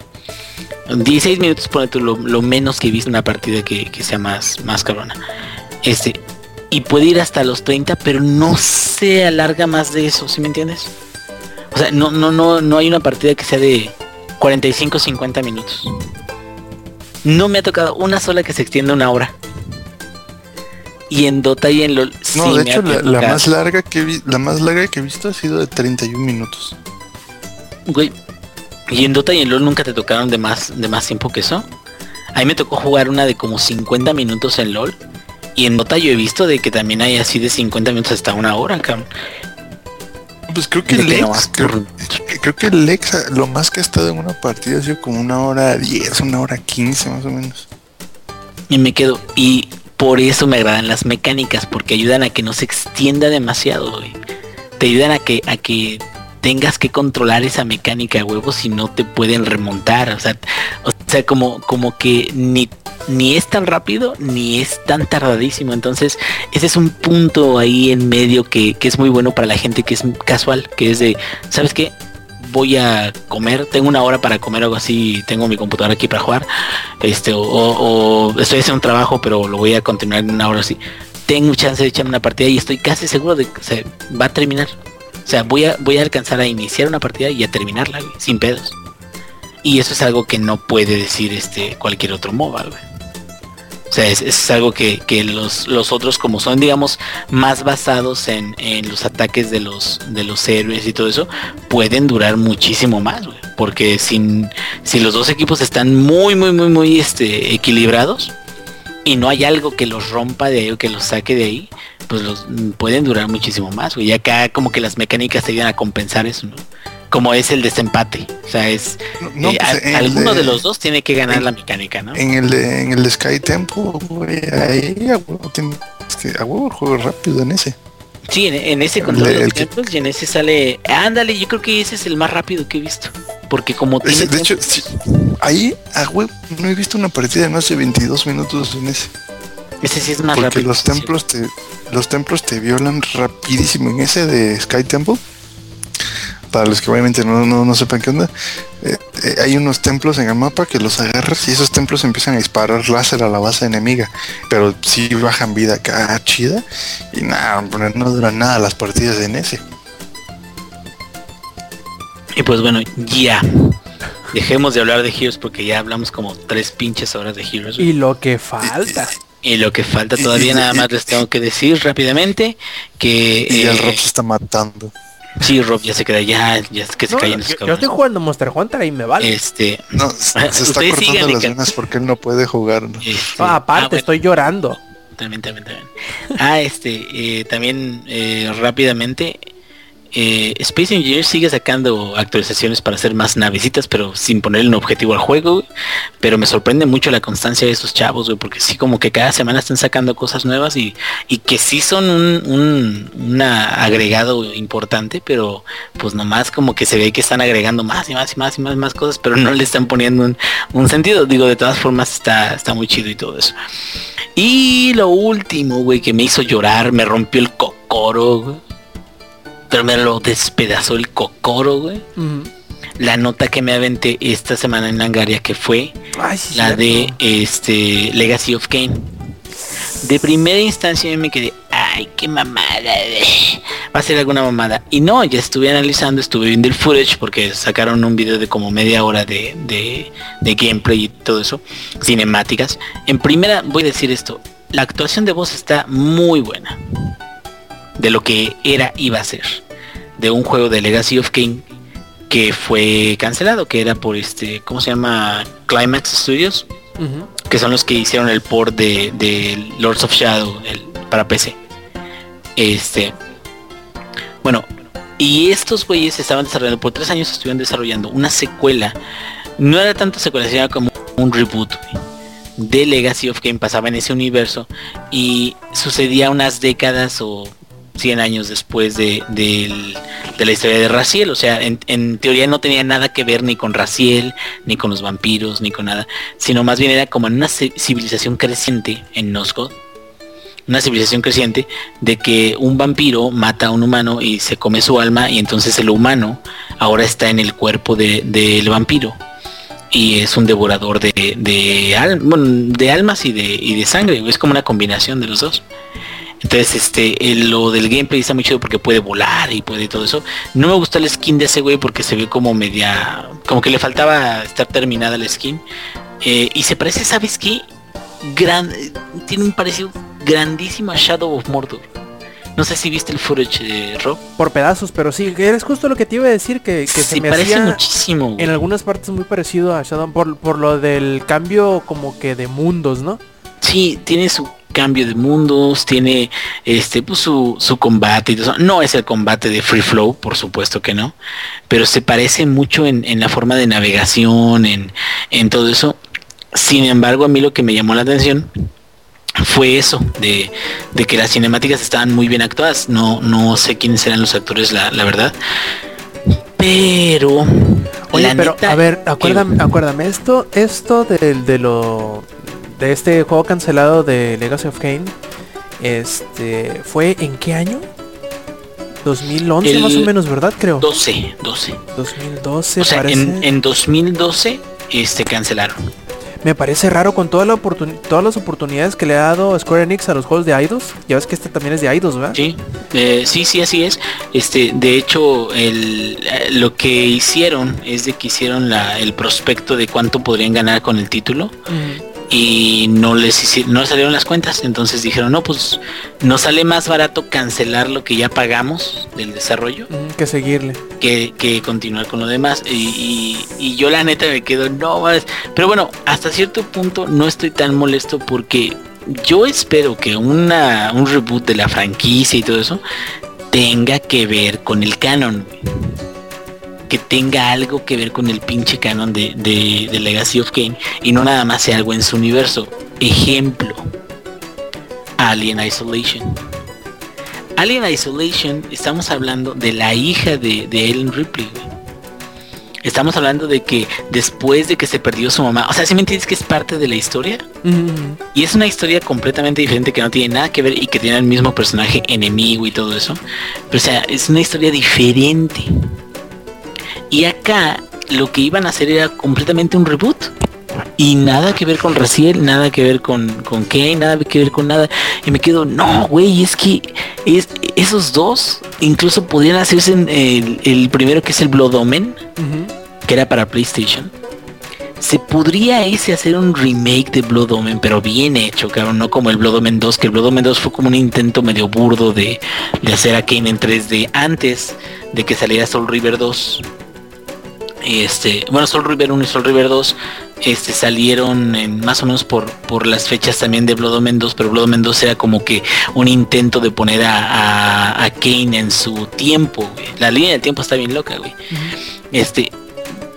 16 minutos, ponle tú lo, lo menos que he visto una partida que, que sea más, más cabrona. Este, y puede ir hasta los 30, pero no se alarga más de eso, ¿sí me entiendes? O sea, no, no, no, no hay una partida que sea de 45, 50 minutos. No me ha tocado una sola que se extienda una hora. Y en Dota y en LOL sí No, de me hecho ha la, la más larga que vi, la más larga que he visto ha sido de 31 minutos. Güey, y en Dota y en LOL nunca te tocaron de más, de más tiempo que eso. A mí me tocó jugar una de como 50 minutos en LOL. Y en Dota yo he visto de que también hay así de 50 minutos hasta una hora, cabrón. Pues creo que Lex, nomás creo, creo que el Lex ah, lo más que ha estado en una partida ha sido como una hora 10, una hora 15 más o menos. Y me quedo. Y por eso me agradan las mecánicas, porque ayudan a que no se extienda demasiado, güey. Te ayudan a que, a que tengas que controlar esa mecánica, huevos, si no te pueden remontar. O sea, o sea, como, como que ni, ni es tan rápido, ni es tan tardadísimo. Entonces, ese es un punto ahí en medio que, que es muy bueno para la gente que es casual, que es de, ¿sabes qué? Voy a comer, tengo una hora para comer algo así, tengo mi computadora aquí para jugar, este, o, o- o estoy haciendo un trabajo, pero lo voy a continuar en una hora así. Tengo chance de echarme una partida y estoy casi seguro de que se va a terminar. O sea, voy a, voy a alcanzar a iniciar una partida y a terminarla, sin pedos. Y eso es algo que no puede decir este cualquier otro MOBA, güey. O sea, es, es algo que, que los, los otros, como son, digamos, más basados en, en los ataques de los, de los héroes y todo eso, pueden durar muchísimo más, güey. Porque sin, si los dos equipos están muy, muy, muy, muy este, equilibrados y no hay algo que los rompa de ahí o que los saque de ahí, pues los pueden durar muchísimo más. Y acá como que las mecánicas te ayudan a compensar eso, ¿no? Como es el desempate. O sea, es No, eh, pues, a- alguno de, de- los dos tiene que ganar en- la mecánica, ¿no? En el de, en el de Sky Tempo, güey, ahí a huevo tienes que a huevo juego rápido en ese. Sí, en, en ese con todos El- los que- templos y en ese sale. Ándale, yo creo que ese es el más rápido que he visto. Porque como tiene. Ese, de hecho, sí, ahí, a web, no he visto una partida de más de 22 minutos en ese. ese sí es más Porque rápido. los templos te los templos te violan rapidísimo en ese de Sky Temple. Para los que obviamente no, no, no sepan qué onda, eh, eh, hay unos templos en el mapa que los agarras y esos templos empiezan a disparar láser a la base enemiga. Pero sí bajan vida acá chida. Y nada, no duran nada las partidas en ese. Y pues bueno, ya. Dejemos de hablar de Heroes porque ya hablamos como tres pinches horas de Heroes. Y lo que falta. Y lo que falta todavía nada más les tengo que decir rápidamente que Y el eh, Rob se está matando. Sí, Rob ya se queda ya, ya es que se No, callen yo, esos yo cabrones. estoy jugando Monster Hunter y me vale. Este, No, [LAUGHS] se está cortando las venas porque él no puede jugar. ¿no? este, aparte, ah, bueno. estoy llorando. También, también, también. Ah, este, eh, también eh, rápidamente, eh, Space Engineer sigue sacando actualizaciones para hacer más navecitas, pero sin ponerle un objetivo al juego. Pero me sorprende mucho la constancia de esos chavos, güey, porque sí como que cada semana están sacando cosas nuevas y, que sí son un, un agregado importante, pero pues nomás como que se ve que están agregando más y más y más y más, y más cosas, pero no le están poniendo un, sentido. Digo, de todas formas está, está muy chido y todo eso. Y lo último, güey, que me hizo llorar, me rompió el cocoro. Pero me lo despedazó el cocoro, güey. La nota que me aventé esta semana en Langaria que fue Ay, sí, la de este Legacy of Kane. De primera instancia yo me quedé, ay, qué mamada, güey. va a ser alguna mamada. Y no, ya estuve analizando, estuve viendo el footage porque sacaron un video de como media hora de, de, de gameplay y todo eso, cinemáticas. En primera voy a decir esto, la actuación de voz está muy buena. De lo que era, iba a ser. De un juego de Legacy of Kane que fue cancelado, que era por este, ¿cómo se llama? Climax Studios que son los que hicieron el port de, de Lords of Shadow el- para PC. Este, bueno, y estos güeyes estaban desarrollando, por tres años estuvieron desarrollando una secuela. No era tanto secuela, sino como un reboot de Legacy of Game pasaba en ese universo y sucedía unas décadas o 100 años después de, de la historia de Raziel. O sea, en, teoría no tenía nada que ver ni con Raziel, ni con los vampiros, ni con nada, sino más bien era como en una ci- civilización creciente en Nosgoth. Una civilización creciente de que un vampiro mata a un humano y se come su alma y entonces el humano ahora está en el cuerpo de- del vampiro y es un devorador de, de, almas y de sangre. Es como una combinación de los dos. Entonces, este, lo del gameplay está muy chido porque puede volar y puede todo eso. No me gusta el skin de ese güey porque se ve como media, como que le faltaba estar terminada la skin. Eh, y se parece, ¿sabes qué? Gran, tiene un parecido grandísimo a Shadow of Mordor. No sé si viste el footage de Rob. Por pedazos, pero sí, es justo lo que te iba a decir, que, que se se me parece hacía muchísimo. güey. en algunas partes muy parecido a Shadow por, por lo del cambio como que de mundos, ¿no? Sí, tiene su cambio de mundos, tiene este pues su, su combate y todo eso. No es el combate de Free Flow, por supuesto que no, pero se parece mucho en, en la forma de navegación, en, en todo eso. Sin embargo, a mí lo que me llamó la atención fue eso, de, de que las cinemáticas estaban muy bien actuadas. No, no sé quiénes eran los actores, la, la verdad. Pero... Oye, pero neta, a ver, que- acuérdame, acuérdame, esto, esto del de lo de este juego cancelado de Legacy of Kane, este, ¿fue en qué año? 2011 El más o menos, ¿verdad? Creo. 12, 12. 2012 O sea, parece. en, en 2012 este cancelaron. Me parece raro con toda la todas las oportunidades que le ha dado Square Enix a los juegos de Eidos. Ya ves que este también es de Eidos, ¿verdad? Sí, eh, sí, sí, así es. Este, de hecho, el, eh, lo que hicieron es de que hicieron la, el prospecto de cuánto podrían ganar con el título. Y no les hici- no salieron las cuentas. Entonces dijeron, no, pues nos sale más barato cancelar lo que ya pagamos del desarrollo que seguirle. que, que continuar con lo demás. Y, y- y yo la neta me quedo, no mames. Pero bueno, hasta cierto punto no estoy tan molesto porque yo espero que una, un reboot de la franquicia y todo eso tenga que ver con el canon. Que tenga algo que ver con el pinche canon de, de, de Legacy of Kane y no nada más sea algo en su universo. Ejemplo. Alien Isolation. Alien Isolation, estamos hablando de la hija de, de Ellen Ripley. Estamos hablando de que después de que se perdió su mamá, o sea, si me entiendes que es parte de la historia? Mm, Y es una historia completamente diferente que no tiene nada que ver y que tiene el mismo personaje enemigo y todo eso. Pero o sea, es una historia diferente. Y acá lo que iban a hacer era completamente un reboot. Y nada que ver con Raciel, nada que ver con, con Kane, nada que ver con nada. Y me quedo, no, güey, es que es, esos dos incluso podrían hacerse en el, el primero que es el Blood Omen, que era para PlayStation. Se podría ese hacer un remake de Blood Omen, pero bien hecho, cabrón, no como el Blood Omen 2, que el Blood Omen 2 fue como un intento medio burdo de, de hacer a Kane en 3D antes de que saliera Soul River 2. Este, bueno, Soul River 1 y Soul River 2 este, salieron en, más o menos por, por las fechas también de Blood Omen 2, pero Blood Omen 2 era como que un intento de poner a, a, a Kane en su tiempo, güey. La línea del tiempo está bien loca, güey. Este,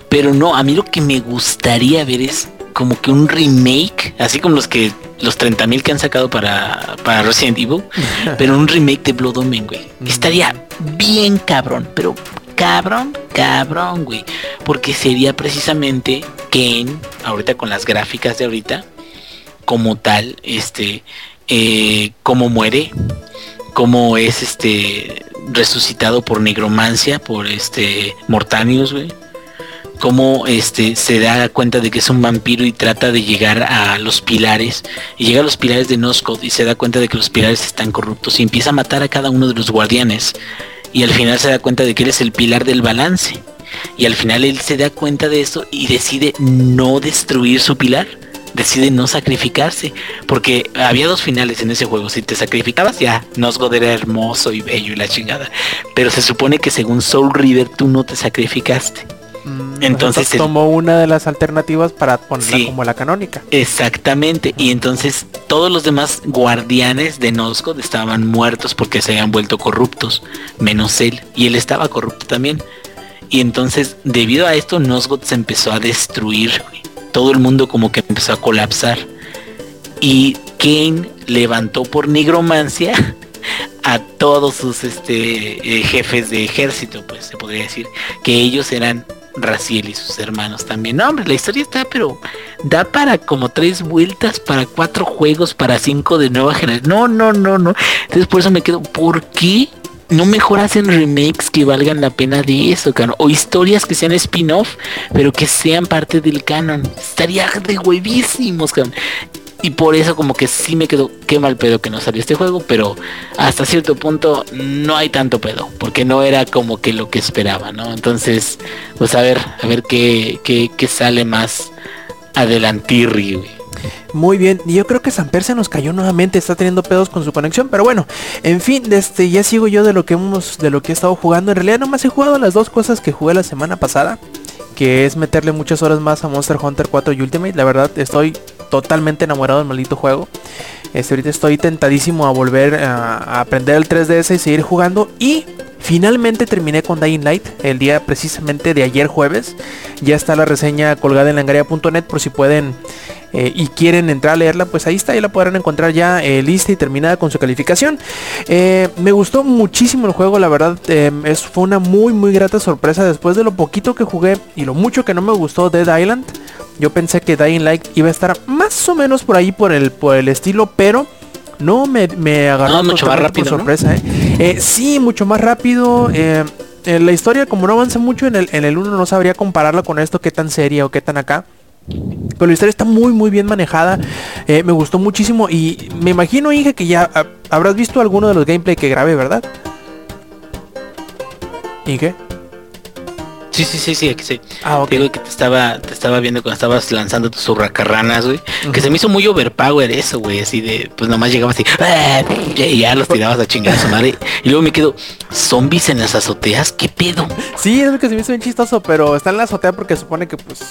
pero no, a mí lo que me gustaría ver es como que un remake, así como los que los 30.000 que han sacado para, para Resident Evil, [LAUGHS] pero un remake de Blood Omen, güey. Estaría bien cabrón, pero cabrón, cabrón, güey. Porque sería precisamente Kane, ahorita con las gráficas de ahorita, como tal, este, eh, cómo muere, cómo es este resucitado por nigromancia, por este Mortanius, güey. Cómo este se da cuenta de que es un vampiro y trata de llegar a los pilares. Y llega a los pilares de Noscod y se da cuenta de que los pilares están corruptos y empieza a matar a cada uno de los guardianes. Y al final se da cuenta de que él es el pilar del balance. Y al final él se da cuenta de esto y decide no destruir su pilar. Decide no sacrificarse. Porque había dos finales en ese juego. Si te sacrificabas ya, Nosgod era hermoso y bello y la chingada. Pero se supone que según Soul River tú no te sacrificaste. Entonces tomó una de las alternativas para ponerla Sí. como la canónica. Exactamente. Y entonces todos los demás guardianes de Nosgod estaban muertos porque se habían vuelto corruptos. Menos él. Y él estaba corrupto también. Y entonces, debido a esto, Nosgod se empezó a destruir. Todo el mundo como que empezó a colapsar. Y Kane levantó por nigromancia [LAUGHS] a todos sus este, eh, jefes de ejército, pues se podría decir. Que ellos eran Raciel y sus hermanos también. No, hombre, la historia está, pero da para como tres vueltas, para cuatro juegos, para cinco de nueva generación. No, no, no, no. Entonces por eso me quedo, ¿por qué no mejor hacen remakes que valgan la pena de eso, cabrón? O historias que sean spin-off, pero que sean parte del canon. Estaría de huevísimos, cabrón. Y por eso como que sí me quedó, qué mal pedo que no salió este juego, pero hasta cierto punto no hay tanto pedo, porque no era como que lo que esperaba, ¿no? Entonces, pues a ver, a ver qué, qué, qué sale más adelantirri, güey. Muy bien, y yo creo que Samper se nos cayó nuevamente, está teniendo pedos con su conexión, pero bueno, en fin, este, ya sigo yo de lo que hemos, de lo que he estado jugando. En realidad nomás he jugado las dos cosas que jugué la semana pasada, que es meterle muchas horas más a Monster Hunter 4 y Ultimate. La verdad, estoy totalmente enamorado del maldito juego. Este, ahorita estoy tentadísimo a volver a, aprender el 3DS y seguir jugando. Y finalmente terminé con Dying Light el día precisamente de ayer jueves. Ya está la reseña colgada en langaria.net por si pueden eh, y quieren entrar a leerla, pues ahí está, ahí la podrán encontrar ya eh, lista y terminada con su calificación. Eh, me gustó muchísimo el juego, la verdad, es, fue una muy muy grata sorpresa después de lo poquito que jugué y lo mucho que no me gustó Dead Island. Yo pensé que Dying Light iba a estar más o menos por ahí por el, por el estilo, pero no me, me agarró No, mucho más por rápido, ¿no? sorpresa. sí, mucho más rápido. la historia como no avanza mucho en el en el 1 no sabría compararla con esto qué tan seria o qué tan acá. Pero la historia está muy muy bien manejada. eh, me gustó muchísimo y me imagino, Inge, que ya habrás visto alguno de los gameplay que grabé, ¿verdad? Inge. Sí, sí, sí, sí, aquí sí. Ah, ok. Te digo que te estaba, te estaba viendo cuando estabas lanzando tus hurracarranas, güey. Que se me hizo muy overpower eso, güey. Así de, pues nomás llegabas así, ¡ah! y ya los tirabas a chingar a su madre. [LAUGHS] Y luego me quedo, zombies en las azoteas, ¿qué pedo? Sí, es lo que se me hizo bien chistoso, pero está en la azotea porque supone que pues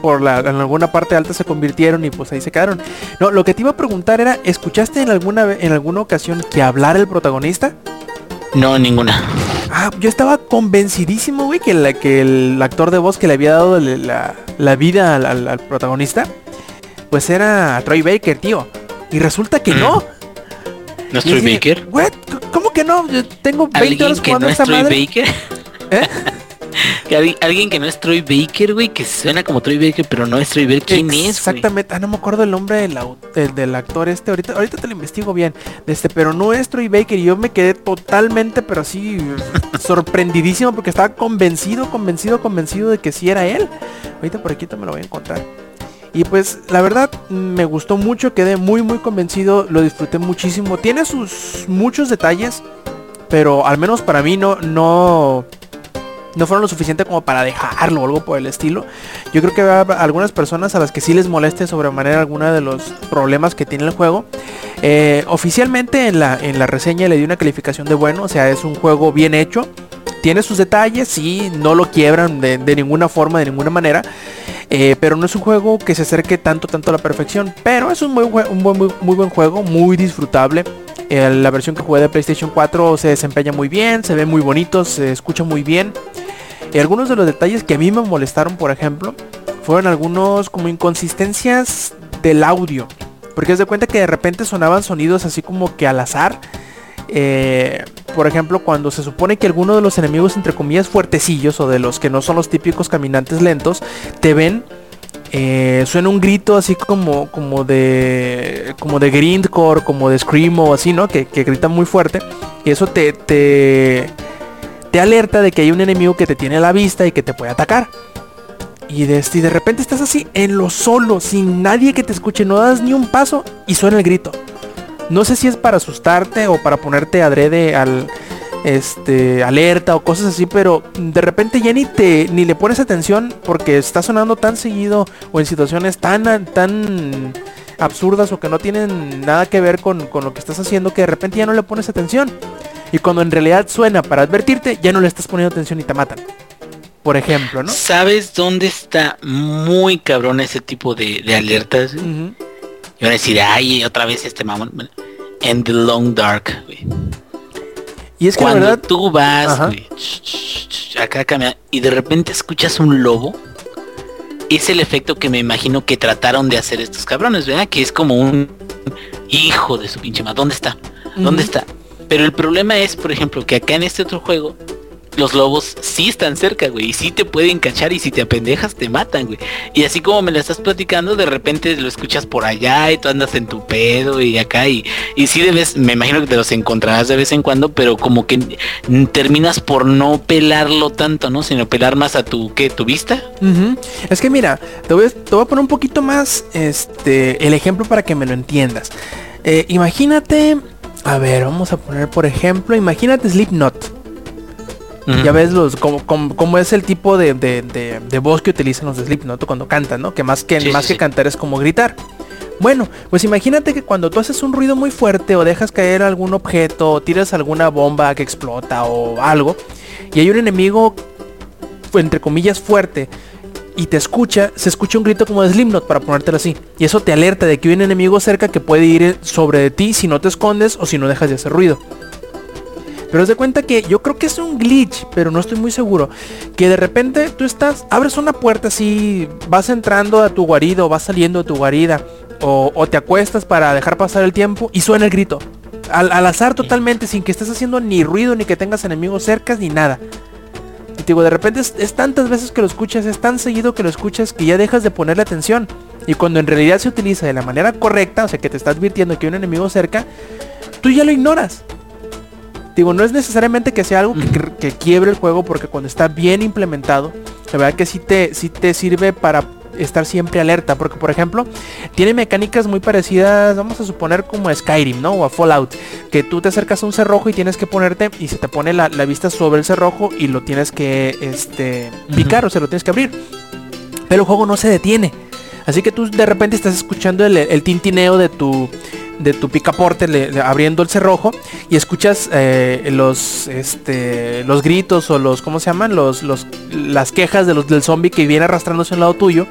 por la, en alguna parte alta se convirtieron y pues ahí se quedaron. No, lo que te iba a preguntar era, ¿escuchaste en alguna en alguna ocasión que hablara el protagonista? No, ninguna. Ah, yo estaba convencidísimo, güey, que, la, que el actor de voz que le había dado la, la vida al, al- al protagonista, pues era Troy Baker, tío. Y resulta que Mm. no. ¿No es Troy Baker? "What? ¿Cómo que no? Yo tengo 20 ¿Alguien horas que jugando no a es Troy madre. Baker? ¿Eh? [LAUGHS] Que alguien- que no es Troy Baker, güey, que suena como Troy Baker, pero no es Troy Baker. ¿Quién es, güey? Exactamente. Ah, no me acuerdo el nombre del, del, del actor este. Ahorita, ahorita te lo investigo bien. Este, pero no es Troy Baker. Y yo me quedé totalmente, pero así [LAUGHS] sorprendidísimo porque estaba convencido, convencido, convencido de que sí era él. Ahorita por aquí te me lo voy a encontrar. Y pues la verdad me gustó mucho, quedé muy muy convencido, lo disfruté muchísimo. Tiene sus muchos detalles, pero al menos para mí no no no fueron lo suficiente como para dejarlo o algo por el estilo. Yo creo que habrá algunas personas a las que sí les moleste sobremanera alguna de los problemas que tiene el juego. Eh, oficialmente en la, en la reseña le di una calificación de bueno, o sea, es un juego bien hecho. Tiene sus detalles, sí, no lo quiebran de, de ninguna forma, de ninguna manera. eh, pero no es un juego que se acerque tanto, tanto a la perfección. Pero es un muy, muy buen juego, muy disfrutable. Eh, la versión que jugué de PlayStation 4 se desempeña muy bien, se ve muy bonito, se escucha muy bien. Y algunos de los detalles que a mí me molestaron, por ejemplo, fueron algunos como inconsistencias del audio. Porque es de cuenta que de repente sonaban sonidos así como que al azar. Eh, por ejemplo, cuando se supone que alguno de los enemigos, entre comillas, fuertecillos o de los que no son los típicos caminantes lentos, te ven, eh, suena un grito así como, como de, como de grindcore, como de scream o así, ¿no? Que, que gritan muy fuerte. Y eso te, te alerta de que hay un enemigo que te tiene a la vista y que te puede atacar. Y de, y de repente estás así en lo solo, sin nadie que te escuche, no das ni un paso y suena el grito. No sé si es para asustarte o para ponerte adrede al este alerta o cosas así, pero de repente ya ni te ni le pones atención porque está sonando tan seguido o en situaciones tan tan absurdas o que no tienen nada que ver con, con lo que estás haciendo que de repente ya no le pones atención. Y cuando en realidad suena para advertirte, ya no le estás poniendo atención y te matan. Por ejemplo, ¿no? ¿Sabes dónde está muy cabrón ese tipo de, de alertas? güey? Ujú. Y van a decir, ay, otra vez este mamón. En The Long Dark, güey. Y es que Cuando la verdad, tú vas, güey, acá caminando, y de repente escuchas un lobo, es el efecto que me imagino que trataron de hacer estos cabrones, ¿verdad? Que es como un hijo de su pinche madre. ¿Dónde está? ¿Dónde está? Pero el problema es, por ejemplo, que acá en este otro juego, los lobos sí están cerca, güey, y sí te pueden cachar y si te apendejas te matan, güey. Y así como me la estás platicando, de repente lo escuchas por allá y tú andas en tu pedo y acá y, y sí debes, me imagino que te los encontrarás de vez en cuando, pero como que terminas por no pelarlo tanto, ¿no? Sino pelar más a tu, ¿qué? ¿Tu vista? Es que mira, te voy, a, te voy a poner un poquito más este el ejemplo para que me lo entiendas. Eh, imagínate, a ver, vamos a poner por ejemplo, imagínate Slipknot. Ya ves los como es el tipo de, de, de- de voz que utilizan los de Slipknot cuando cantan, ¿no? Que más que Sí, más sí, que cantar es como gritar. Bueno, pues imagínate que cuando tú haces un ruido muy fuerte o dejas caer algún objeto o tiras alguna bomba que explota o algo y hay un enemigo entre comillas fuerte y te escucha, se escucha un grito como de Slipknot para ponértelo así. Y eso te alerta de que hay un enemigo cerca que puede ir sobre de ti si no te escondes o si no dejas de hacer ruido. Pero haz de cuenta que yo creo que es un glitch, pero no estoy muy seguro. Que de repente tú estás, abres una puerta así, vas entrando a tu guarida o vas saliendo de tu guarida. O, o te acuestas para dejar pasar el tiempo y suena el grito. Al, al azar totalmente, sin que estés haciendo ni ruido, ni que tengas enemigos cercas, ni nada. Digo, de repente es, es tantas veces que lo escuchas, es tan seguido que lo escuchas que ya dejas de ponerle atención. Y cuando en realidad se utiliza de la manera correcta, o sea que te está advirtiendo que hay un enemigo cerca, tú ya lo ignoras. Digo, no es necesariamente que sea algo que, que- que quiebre el juego porque cuando está bien implementado, la verdad que sí te, sí te sirve para estar siempre alerta. Porque por ejemplo, tiene mecánicas muy parecidas, vamos a suponer como a Skyrim, ¿no? O a Fallout. Que tú te acercas a un cerrojo y tienes que ponerte y se te pone la, la vista sobre el cerrojo y lo tienes que este, picar, o sea, lo tienes que abrir. Pero el juego no se detiene. Así que tú de repente estás escuchando el, el tintineo de tu de tu picaporte abriendo el cerrojo y escuchas eh, los este los gritos o los cómo se llaman los los las quejas de los del zombie que viene arrastrándose a un lado tuyo.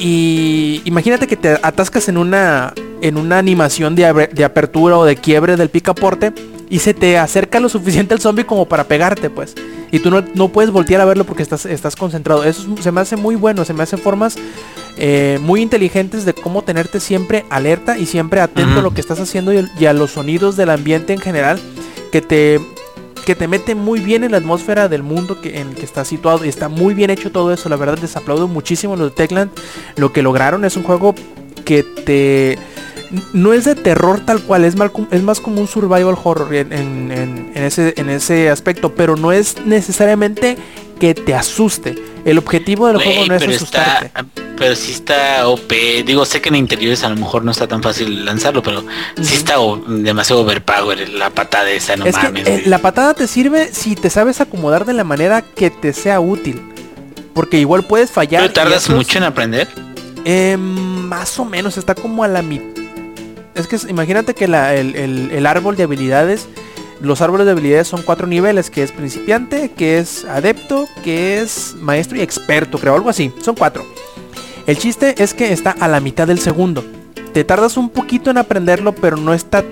Y imagínate que te atascas en una en una animación de, de apertura o de quiebre del picaporte y se te acerca lo suficiente el zombie como para pegarte pues. Y tú no, no puedes voltear a verlo porque estás, estás concentrado. Eso es- se me hace muy bueno, se me hacen formas eh, muy inteligentes de cómo tenerte siempre alerta y siempre atento a lo que estás haciendo y, y a los sonidos del ambiente en general que te que te mete muy bien en la atmósfera del mundo que, en el que está situado. Y está muy bien hecho todo eso la verdad les aplaudo muchísimo los de Techland. Lo que lograron es un juego que te no es de terror tal cual es, mal- es más como un survival horror en, en- en- en ese, en ese aspecto pero no es necesariamente que te asuste el objetivo del juego no es asustarte está, pero sí está OP. Digo, sé que en interiores a lo mejor no está tan fácil lanzarlo, pero sí está o- demasiado overpower la patada esa, no es que mames. eh, la patada te sirve si te sabes acomodar de la manera que te sea útil. Porque igual puedes fallar. ¿Pero tardas mucho en aprender? eh, más o menos, está como a la mitad. Es que imagínate que el, el- el árbol de habilidades, los árboles de habilidades son cuatro niveles, que es principiante, que es adepto, que es maestro y experto, creo, algo así. Son cuatro. El chiste es que está a la mitad del segundo. Te tardas un poquito en aprenderlo, pero no está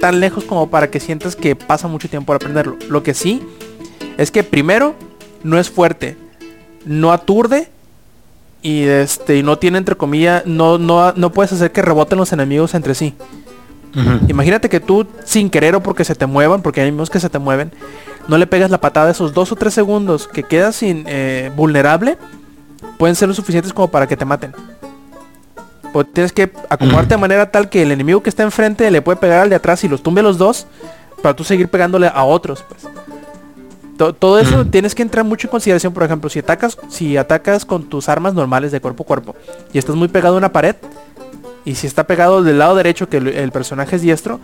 tan lejos como para que sientas que pasa mucho tiempo por aprenderlo. Lo que sí es que primero no es fuerte, no aturde y este y no tiene entre comillas, no no no puedes hacer que reboten los enemigos entre sí. Imagínate que tú sin querer o porque se te muevan, porque hay enemigos que se te mueven, no le pegas la patada esos dos o tres segundos que quedas sin eh, vulnerable, pueden ser lo suficientes como para que te maten. O tienes que acomodarte de manera tal que el enemigo que está enfrente le puede pegar al de atrás y los tumbe los dos para tú seguir pegándole a otros, pues. To- todo eso tienes que entrar mucho en consideración, por ejemplo, si atacas, si atacas con tus armas normales de cuerpo a cuerpo y estás muy pegado a una pared, y si está pegado del lado derecho que el, el personaje es diestro,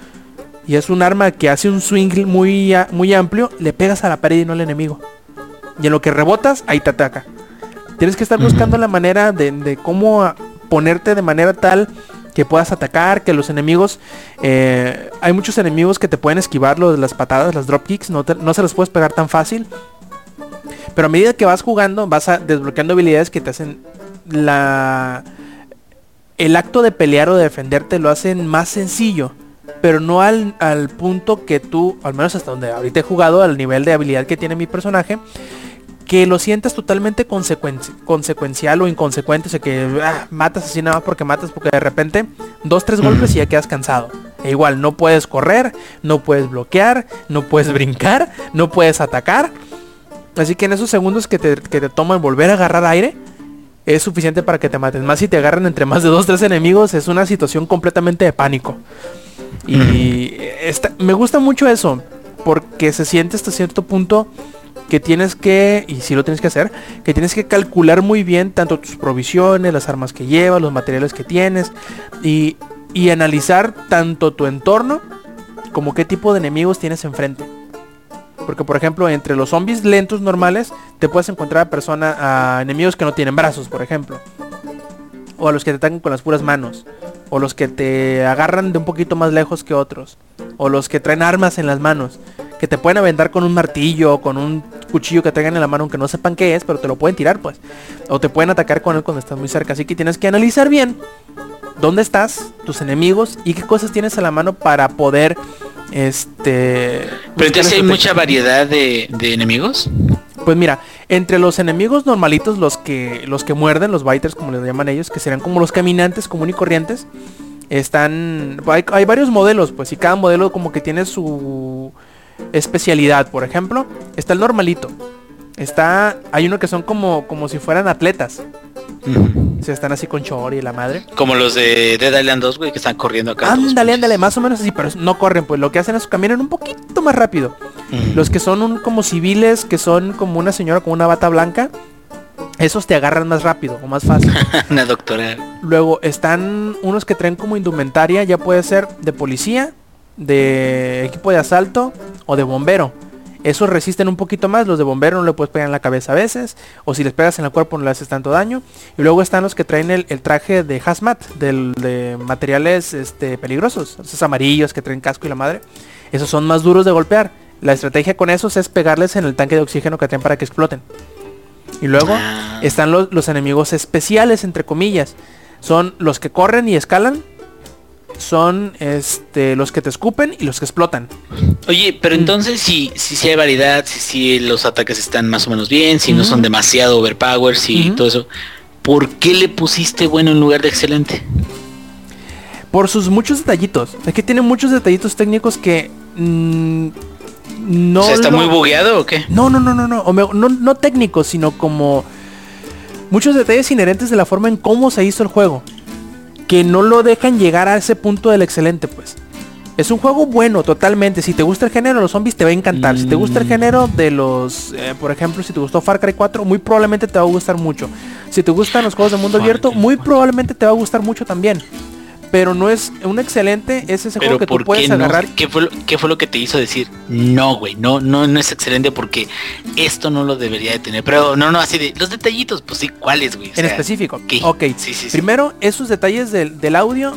y es un arma que hace un swing muy, muy amplio, le pegas a la pared y no al enemigo. Y en lo que rebotas, ahí te ataca. Tienes que estar buscando la manera de, de cómo ponerte de manera tal que puedas atacar, que los enemigos... eh, hay muchos enemigos que te pueden esquivar lo de las patadas, las dropkicks, no, no se los puedes pegar tan fácil. Pero a medida que vas jugando, vas a desbloqueando habilidades que te hacen la... El acto de pelear o de defenderte lo hacen más sencillo. Pero no al, al punto que tú, al menos hasta donde ahorita he jugado, al nivel de habilidad que tiene mi personaje, que lo sientas totalmente consecuenci- consecuencial o inconsecuente, o sea que ah, matas así nada más porque matas, porque de repente dos, tres golpes y ya quedas cansado. E igual, no puedes correr, no puedes bloquear, no puedes brincar, no puedes atacar. Así que en esos segundos que te, que te toman volver a agarrar aire, es suficiente para que te maten. Más si te agarran entre más de dos, tres enemigos, es una situación completamente de pánico. Y esta- me gusta mucho eso, porque se siente hasta cierto punto que tienes que, y si lo tienes que hacer, que tienes que calcular muy bien tanto tus provisiones, las armas que llevas, los materiales que tienes, y, y analizar tanto tu entorno como qué tipo de enemigos tienes enfrente. Porque por ejemplo, entre los zombies lentos normales, te puedes encontrar a personas, a enemigos que no tienen brazos, por ejemplo. O a los que te atacan con las puras manos. O los que te agarran de un poquito más lejos que otros. O los que traen armas en las manos. Que te pueden aventar con un martillo o con un cuchillo que traigan en la mano aunque no sepan qué es, pero te lo pueden tirar pues. O te pueden atacar con él cuando estás muy cerca. Así que tienes que analizar bien dónde estás, tus enemigos y qué cosas tienes a la mano para poder este Pero entonces hay mucha variedad de, de enemigos. Pues mira, entre los enemigos normalitos, los que los que muerden, los biters como les llaman ellos, que serán como los caminantes común y corrientes, están hay, hay varios modelos, pues y cada modelo como que tiene su especialidad, por ejemplo, está el normalito. Está hay uno que son como como si fueran atletas. O sea, están así con chori y la madre. Como los de Dead Island 2, güey, que están corriendo acá. Ándale, ándale, más o menos así, pero no corren, pues lo que hacen es caminan un poquito más rápido. Los que son un- como civiles, que son como una señora con una bata blanca, esos te agarran más rápido o más fácil. [LAUGHS] Una doctora. Luego están unos que traen como indumentaria, ya puede ser de policía, de equipo de asalto o de bombero. Esos resisten un poquito más, los de bombero no le puedes pegar en la cabeza a veces, o si les pegas en el cuerpo no le haces tanto daño. Y luego están los que traen el, el traje de hazmat, del, de materiales este, peligrosos, esos amarillos que traen casco y la madre. Esos son más duros de golpear. La estrategia con esos es pegarles en el tanque de oxígeno que traen para que exploten. Y luego Ah. están los, los enemigos especiales, entre comillas. Son los que corren y escalan. Son este los que te escupen y los que explotan. Oye, pero entonces si, si, sí hay variedad, si, si los ataques están más o menos bien, si no son demasiado overpower, si todo eso, ¿por qué le pusiste bueno en lugar de excelente? Por sus muchos detallitos. Es que tiene muchos detallitos técnicos que mm, no. O sea, ¿Está muy bugueado o qué? No, no, no, no, no. O me- no, no técnicos, sino como muchos detalles inherentes de la forma en cómo se hizo el juego. Que no lo dejan llegar a ese punto del excelente, pues. Es un juego bueno, totalmente. Si te gusta el género de los zombies, te va a encantar. Si te gusta el Mm. género de los... eh, por ejemplo, si te gustó Far Cry 4, muy probablemente te va a gustar mucho. Si te gustan los juegos de mundo abierto, muy probablemente te va a gustar mucho también. Pero no es un excelente, es ese juego Pero que tú ¿por puedes qué no? agarrar. ¿Qué fue, lo, qué fue lo que te hizo decir? No, güey, no, no, no es excelente porque esto no lo debería de tener. Pero no, no, así de los detallitos, pues sí, ¿cuáles, güey? O En específico. ¿qué? Ok. Sí, sí, sí. Primero, esos detalles del, del audio,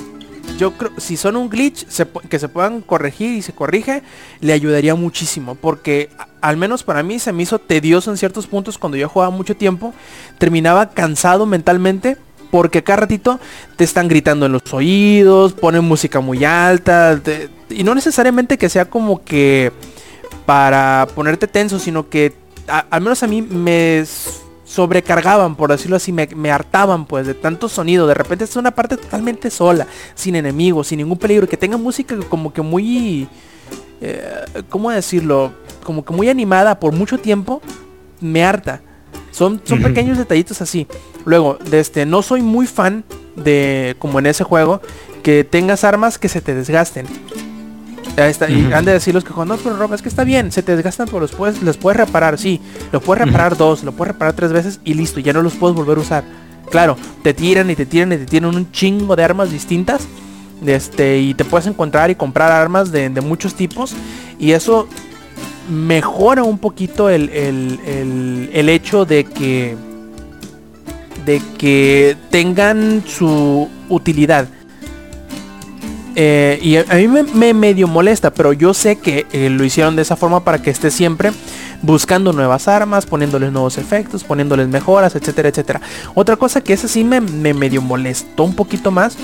yo creo, si son un glitch, se que se puedan corregir y se corrige, le ayudaría muchísimo. Porque al menos para mí se me hizo tedioso en ciertos puntos cuando yo jugaba mucho tiempo. Terminaba cansado mentalmente. Porque cada ratito te están gritando en los oídos, ponen música muy alta. y no necesariamente que sea como que para ponerte tenso, sino que al menos a mí me sobrecargaban, por decirlo así, me, me hartaban pues de tanto sonido. De repente es una parte totalmente sola, sin enemigos, sin ningún peligro, que tenga música como que muy... eh, ¿Cómo decirlo? Como que muy animada por mucho tiempo, me harta. Son, son pequeños detallitos así. Luego, de este, no soy muy fan de, como en ese juego, que tengas armas que se te desgasten. Ahí está, y han de decir los que juegan, no, pero Rob, es que está bien, se te desgastan, pero los puedes, los puedes reparar, sí. Los puedes reparar dos, lo puedes reparar tres veces y listo, ya no los puedes volver a usar. Claro, te tiran y te tiran y te tiran un chingo de armas distintas. Este, y te puedes encontrar y comprar armas de, de muchos tipos. Y eso mejora un poquito el, el- el- el hecho de que de que tengan su utilidad. Eh, y a, mí me, me medio molesta, pero yo sé que eh, lo hicieron de esa forma para que esté siempre buscando nuevas armas, poniéndoles nuevos efectos, poniéndoles mejoras, etcétera, etcétera. Otra cosa que esa sí me, me medio molestó un poquito más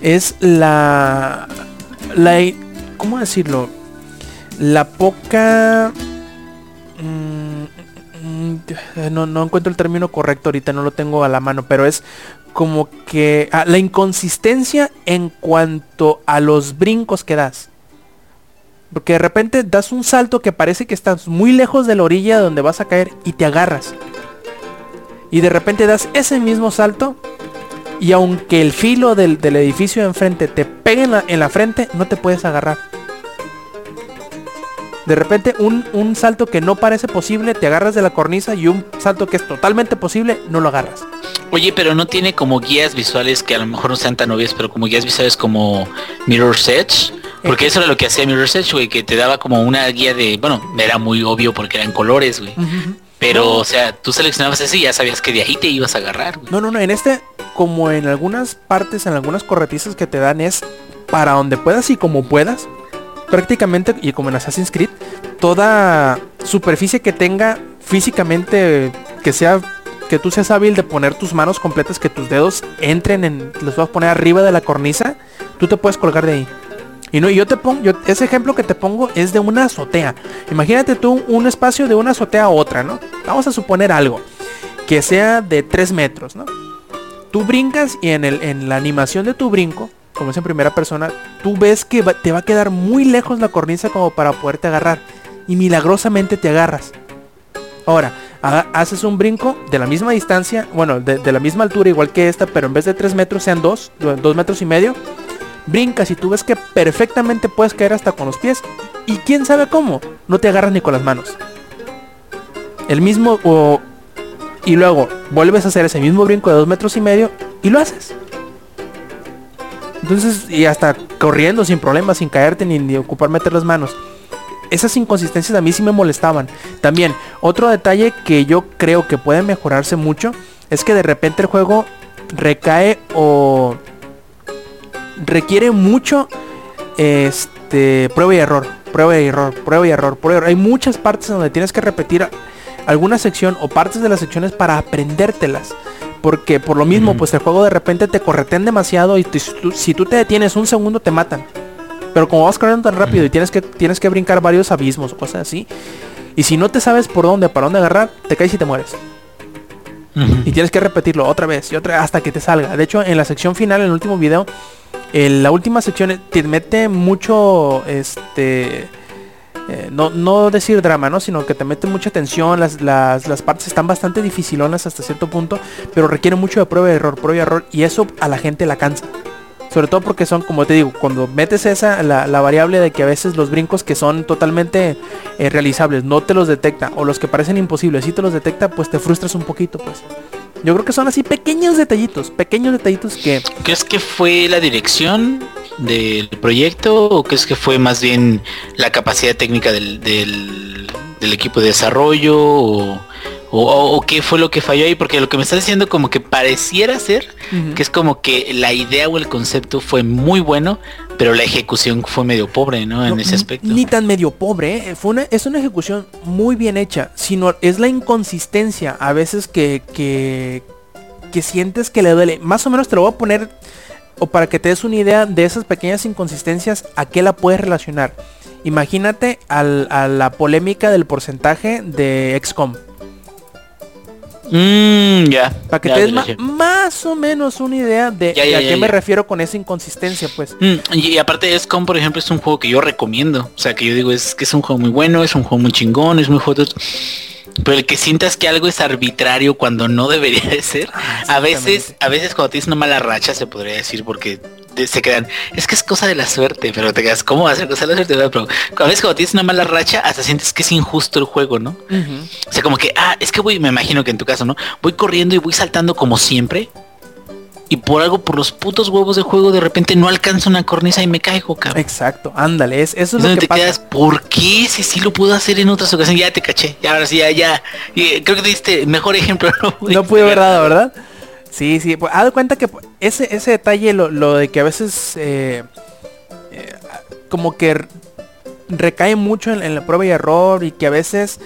es la... la ¿Cómo decirlo? La poca... mm, mm, no, no encuentro el término correcto ahorita, no lo tengo a la mano, pero es como que ah, la inconsistencia en cuanto a los brincos que das. Porque de repente das un salto que parece que estás muy lejos de la orilla donde vas a caer y te agarras. Y de repente das ese mismo salto y aunque el filo del, del edificio de enfrente te pegue en la, en la frente, no te puedes agarrar. De repente un, un salto que no parece posible, te agarras de la cornisa y un salto que es totalmente posible, no lo agarras. Oye, pero no tiene como guías visuales que a lo mejor no sean tan obvias, pero como guías visuales como Mirror's Edge. Porque eso era lo que hacía Mirror's Edge, güey, que te daba como una guía de, bueno, era muy obvio porque eran colores, güey. Pero, o sea, tú seleccionabas ese y ya sabías que de ahí te ibas a agarrar, güey. No, no, no, en este, como en algunas partes, en algunas corretizas que te dan es para donde puedas y como puedas. Prácticamente, y como en Assassin's Creed, toda superficie que tenga físicamente, que sea, que tú seas hábil de poner tus manos completas, que tus dedos entren en, los vas a poner arriba de la cornisa, tú te puedes colgar de ahí. Y no, yo te pongo, yo, ese ejemplo que te pongo es de una azotea. Imagínate tú un espacio de una azotea a otra, ¿no? Vamos a suponer algo que sea de 3 metros, ¿no? Tú brincas y en, el, en la animación de tu brinco, como es en primera persona, tú ves que va- te va a quedar muy lejos la cornisa como para poderte agarrar. Y milagrosamente te agarras. Ahora, haces un brinco de la misma distancia, bueno, de, de la misma altura igual que esta, pero en vez de 3 metros sean 2, 2 metros y medio. Brincas y tú ves que perfectamente puedes caer hasta con los pies. Y quién sabe cómo, no te agarras ni con las manos. El mismo o y luego vuelves a hacer ese mismo brinco de dos metros y medio y lo haces. Entonces, y hasta corriendo sin problemas, sin caerte ni, ni ocupar meter las manos. Esas inconsistencias a mí sí me molestaban. También, otro detalle que yo creo que puede mejorarse mucho es que de repente el juego recae o requiere mucho este prueba y error, prueba y error, prueba y error, prueba y error. Hay muchas partes donde tienes que repetir alguna sección o partes de las secciones para aprendértelas. Porque por lo mismo, pues el juego de repente te corretean demasiado y te- si, tú, si tú te detienes un segundo te matan. Pero como vas corriendo tan rápido y tienes que, tienes que brincar varios abismos o cosas así. Y si no te sabes por dónde, para dónde agarrar, te caes y te mueres. Y tienes que repetirlo otra vez y otra hasta que te salga. De hecho, en la sección final, en el último video, en la última sección eh, te mete mucho, este, eh, no, no decir drama, ¿no? Sino que te mete mucha tensión, las, las, las partes están bastante dificilonas hasta cierto punto, pero requiere mucho de prueba y error, prueba y error, y eso a la gente la cansa. Sobre todo porque son, como te digo, cuando metes esa, la, la variable de que a veces los brincos que son totalmente eh, realizables no te los detecta, o los que parecen imposibles sí te los detecta, pues te frustras un poquito, pues. Yo creo que son así pequeños detallitos, pequeños detallitos que... ¿Crees que fue la dirección del proyecto o crees que fue más bien la capacidad técnica del, del- del equipo de desarrollo o, o- o qué fue lo que falló ahí? Porque lo que me estás diciendo como que pareciera ser que es como que la idea o el concepto fue muy bueno, pero la ejecución fue medio pobre, ¿no? En No, ese aspecto. Ni tan medio pobre, ¿eh? Fue una, es una ejecución muy bien hecha, sino es la inconsistencia a veces que, que, que sientes que le duele. Más o menos te lo voy a poner, o para que te des una idea de esas pequeñas inconsistencias, a qué la puedes relacionar. Imagínate al- a la polémica del porcentaje de XCOM. Mm, ya. Para que te des más o menos una idea de, a qué me refiero con esa inconsistencia, pues. Mm, y, y aparte de XCOM, por ejemplo, es un juego que yo recomiendo. O sea, que yo digo, es que es un juego muy bueno, es un juego muy chingón, es muy juego... Pero el que sientas que algo es arbitrario cuando no debería de ser, a veces, a veces cuando tienes una mala racha se podría decir porque se quedan, es que es cosa de la suerte, pero te quedas, ¿cómo va a ser cosa de la suerte? Pero a veces cuando tienes una mala racha hasta sientes que es injusto el juego, ¿no? O sea, como que, ah, es que voy, me imagino que en tu caso, ¿no? Voy corriendo y voy saltando como siempre. Y por algo, por los putos huevos de juego, de repente no alcanzo una cornisa y me caigo, cabrón. Exacto, ándale, es, eso es Es lo donde que te pasa. quedas, ¿por qué ese sí lo pudo hacer en otras ocasiones? Ya te caché, ya ahora sí, ya, ya. Y, eh, creo que te diste mejor ejemplo. [LAUGHS] No pude haber dado, ¿verdad? Sí, sí, pues haz de cuenta que ese, ese detalle, lo, lo de que a veces eh, eh, como que recae mucho en, en la prueba y error y que a veces,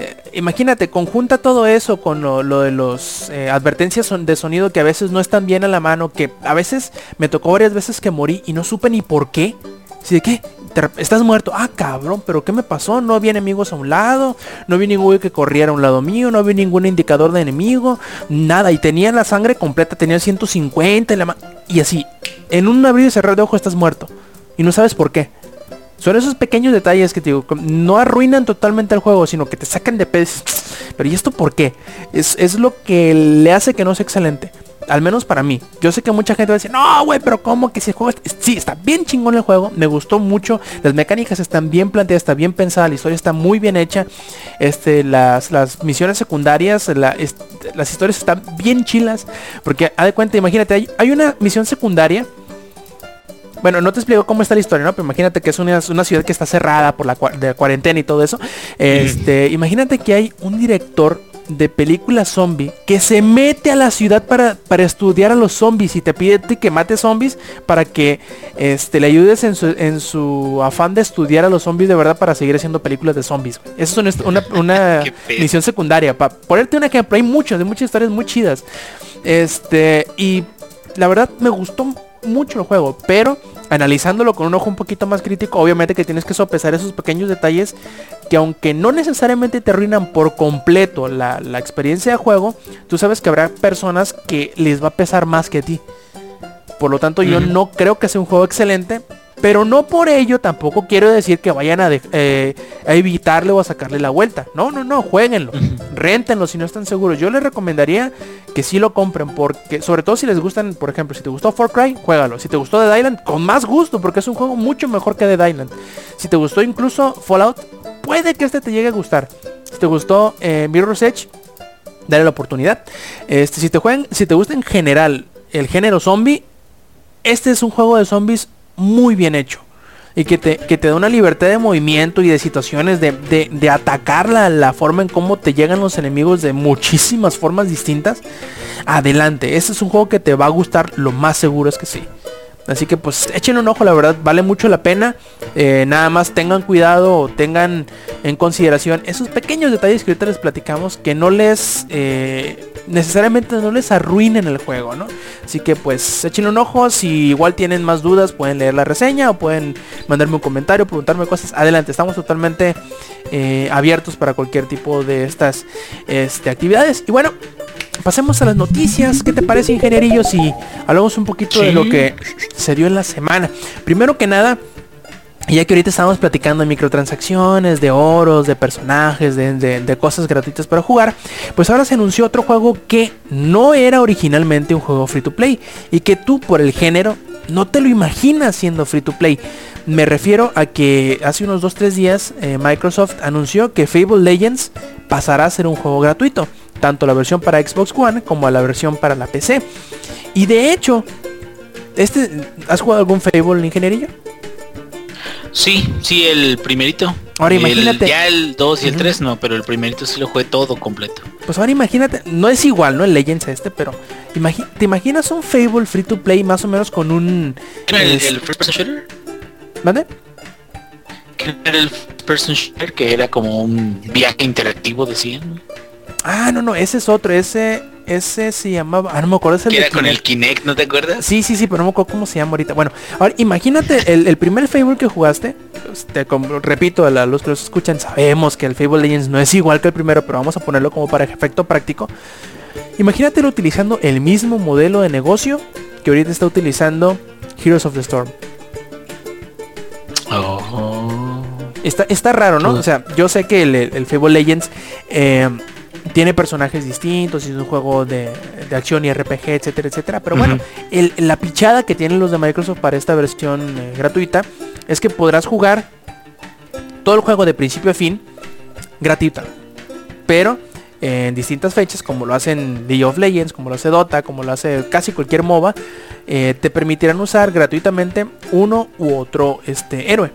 eh, imagínate, conjunta todo eso con lo, de los eh, advertencias son- de sonido que a veces no están bien a la mano, que a veces me tocó varias veces que morí y no supe ni por qué. Así de qué, estás muerto. Ah, cabrón, pero ¿qué me pasó? No había enemigos a un lado, no vi ningún que corriera a un lado mío, no vi ningún indicador de enemigo, nada. Y tenía la sangre completa, tenía 150 y, la y así. En un abrir y cerrar de ojo estás muerto. Y no sabes por qué. Son esos pequeños detalles que te digo, no arruinan totalmente el juego, sino que te sacan de pedos. Pero ¿y esto por qué? Es, es lo que le hace que no sea excelente. Al menos para mí. Yo sé que mucha gente va a decir, no, güey, pero ¿cómo que si el juego... es-?" Sí, está bien chingón el juego. Me gustó mucho. Las mecánicas están bien planteadas, está bien pensada. La historia está muy bien hecha. Este, las, las misiones secundarias, la- las historias están bien chilas. Porque, haz de cuenta, imagínate, hay, hay una misión secundaria bueno, no te explico cómo está la historia, ¿no? Pero imagínate que es una, una ciudad que está cerrada por la, cua- de la cuarentena y todo eso. Este, imagínate que hay un director de película zombie que se mete a la ciudad para, para estudiar a los zombies y te pide que mates zombies para que este, le ayudes en su, en su afán de estudiar a los zombies de verdad para seguir haciendo películas de zombies. Esa es una, una, [LAUGHS] una misión secundaria. Para ponerte un ejemplo, hay muchos, de muchas historias muy chidas. Este, y la verdad me gustó mucho el juego, pero analizándolo con un ojo un poquito más crítico, obviamente que tienes que sopesar esos pequeños detalles que aunque no necesariamente te arruinan por completo la, la experiencia de juego, tú sabes que habrá personas que les va a pesar más que a ti. Por lo tanto, yo no creo que sea un juego excelente, pero no por ello tampoco quiero decir que vayan a, eh, a evitarle o a sacarle la vuelta. No, no, no, jueguenlo, réntenlo si no están seguros. Yo les recomendaría que sí lo compren, porque sobre todo si les gustan, por ejemplo, si te gustó Far Cry, juégalo. Si te gustó Dead Island, con más gusto, porque es un juego mucho mejor que Dead Island. Si te gustó incluso Fallout, puede que este te llegue a gustar. Si te gustó eh, Mirror's Edge, dale la oportunidad. Este, si te juegan, si te gusta en general el género zombie, este es un juego de zombies muy bien hecho. Y que te, que te da una libertad de movimiento y de situaciones de, de, de atacar la, forma en cómo te llegan los enemigos de muchísimas formas distintas. Adelante, este es un juego que te va a gustar, lo más seguro es que sí. Así que pues échenle un ojo, la verdad, vale mucho la pena. Eh, nada más tengan cuidado tengan en consideración esos pequeños detalles que ahorita les platicamos que no les... eh, necesariamente no les arruinen el juego, ¿no? Así que pues échenle un ojo, si igual tienen más dudas pueden leer la reseña o pueden mandarme un comentario, preguntarme cosas. Adelante, estamos totalmente eh, abiertos para cualquier tipo de estas este, actividades. Y bueno, pasemos a las noticias. ¿Qué te parece, ingenierillo? Si hablamos un poquito de lo que se dio en la semana. Primero que nada, ya que ahorita estamos platicando de microtransacciones, de oros, de personajes, de, de- cosas gratuitas para jugar, pues ahora se anunció otro juego que no era originalmente un juego free to play y que tú por el género no te lo imaginas siendo free to play. Me refiero a que hace unos 2-3 días eh, Microsoft anunció que Fable Legends pasará a ser un juego gratuito, tanto la versión para Xbox One como la versión para la PC. Y de hecho, este, ¿has jugado algún Fable ingeniería? Sí, sí, el primerito. Ahora El- imagínate. ya el 2 y el Ujú. 3 no, pero el primerito sí lo jugué todo completo. Pues ahora imagínate, no es igual, ¿no? El Legends este, pero imagi- ¿te imaginas un Fable free to play más o menos con un... ¿Era el, first person shooter? ¿Mande? ¿Qué Era el first person shooter que era como un viaje interactivo, decían. Ah, no, no, ese es otro, ese, ese se llamaba, ah, no me acuerdo, es el era con el Kinect. ¿no te acuerdas? Sí, sí, sí, pero no me acuerdo cómo se llama ahorita. Bueno, ahora imagínate el, el primer Fable que jugaste. este, como- repito, a los que los escuchan sabemos que el Fable Legends no es igual que el primero, pero vamos a ponerlo como para efecto práctico. Imagínatelo utilizando el mismo modelo de negocio que ahorita está utilizando Heroes of the Storm. Oh. Está, está raro, ¿no? O sea, yo sé que el, el Fable Legends eh, tiene personajes distintos, y es un juego de, de acción y RPG, etcétera, etcétera. Pero bueno, el- la pichada que tienen los de Microsoft para esta versión eh, gratuita es que podrás jugar todo el juego de principio a fin gratuita. Pero en distintas fechas, como lo hacen League of Legends, como lo hace Dota, como lo hace casi cualquier MOBA, eh, te permitirán usar gratuitamente uno u otro este, héroe.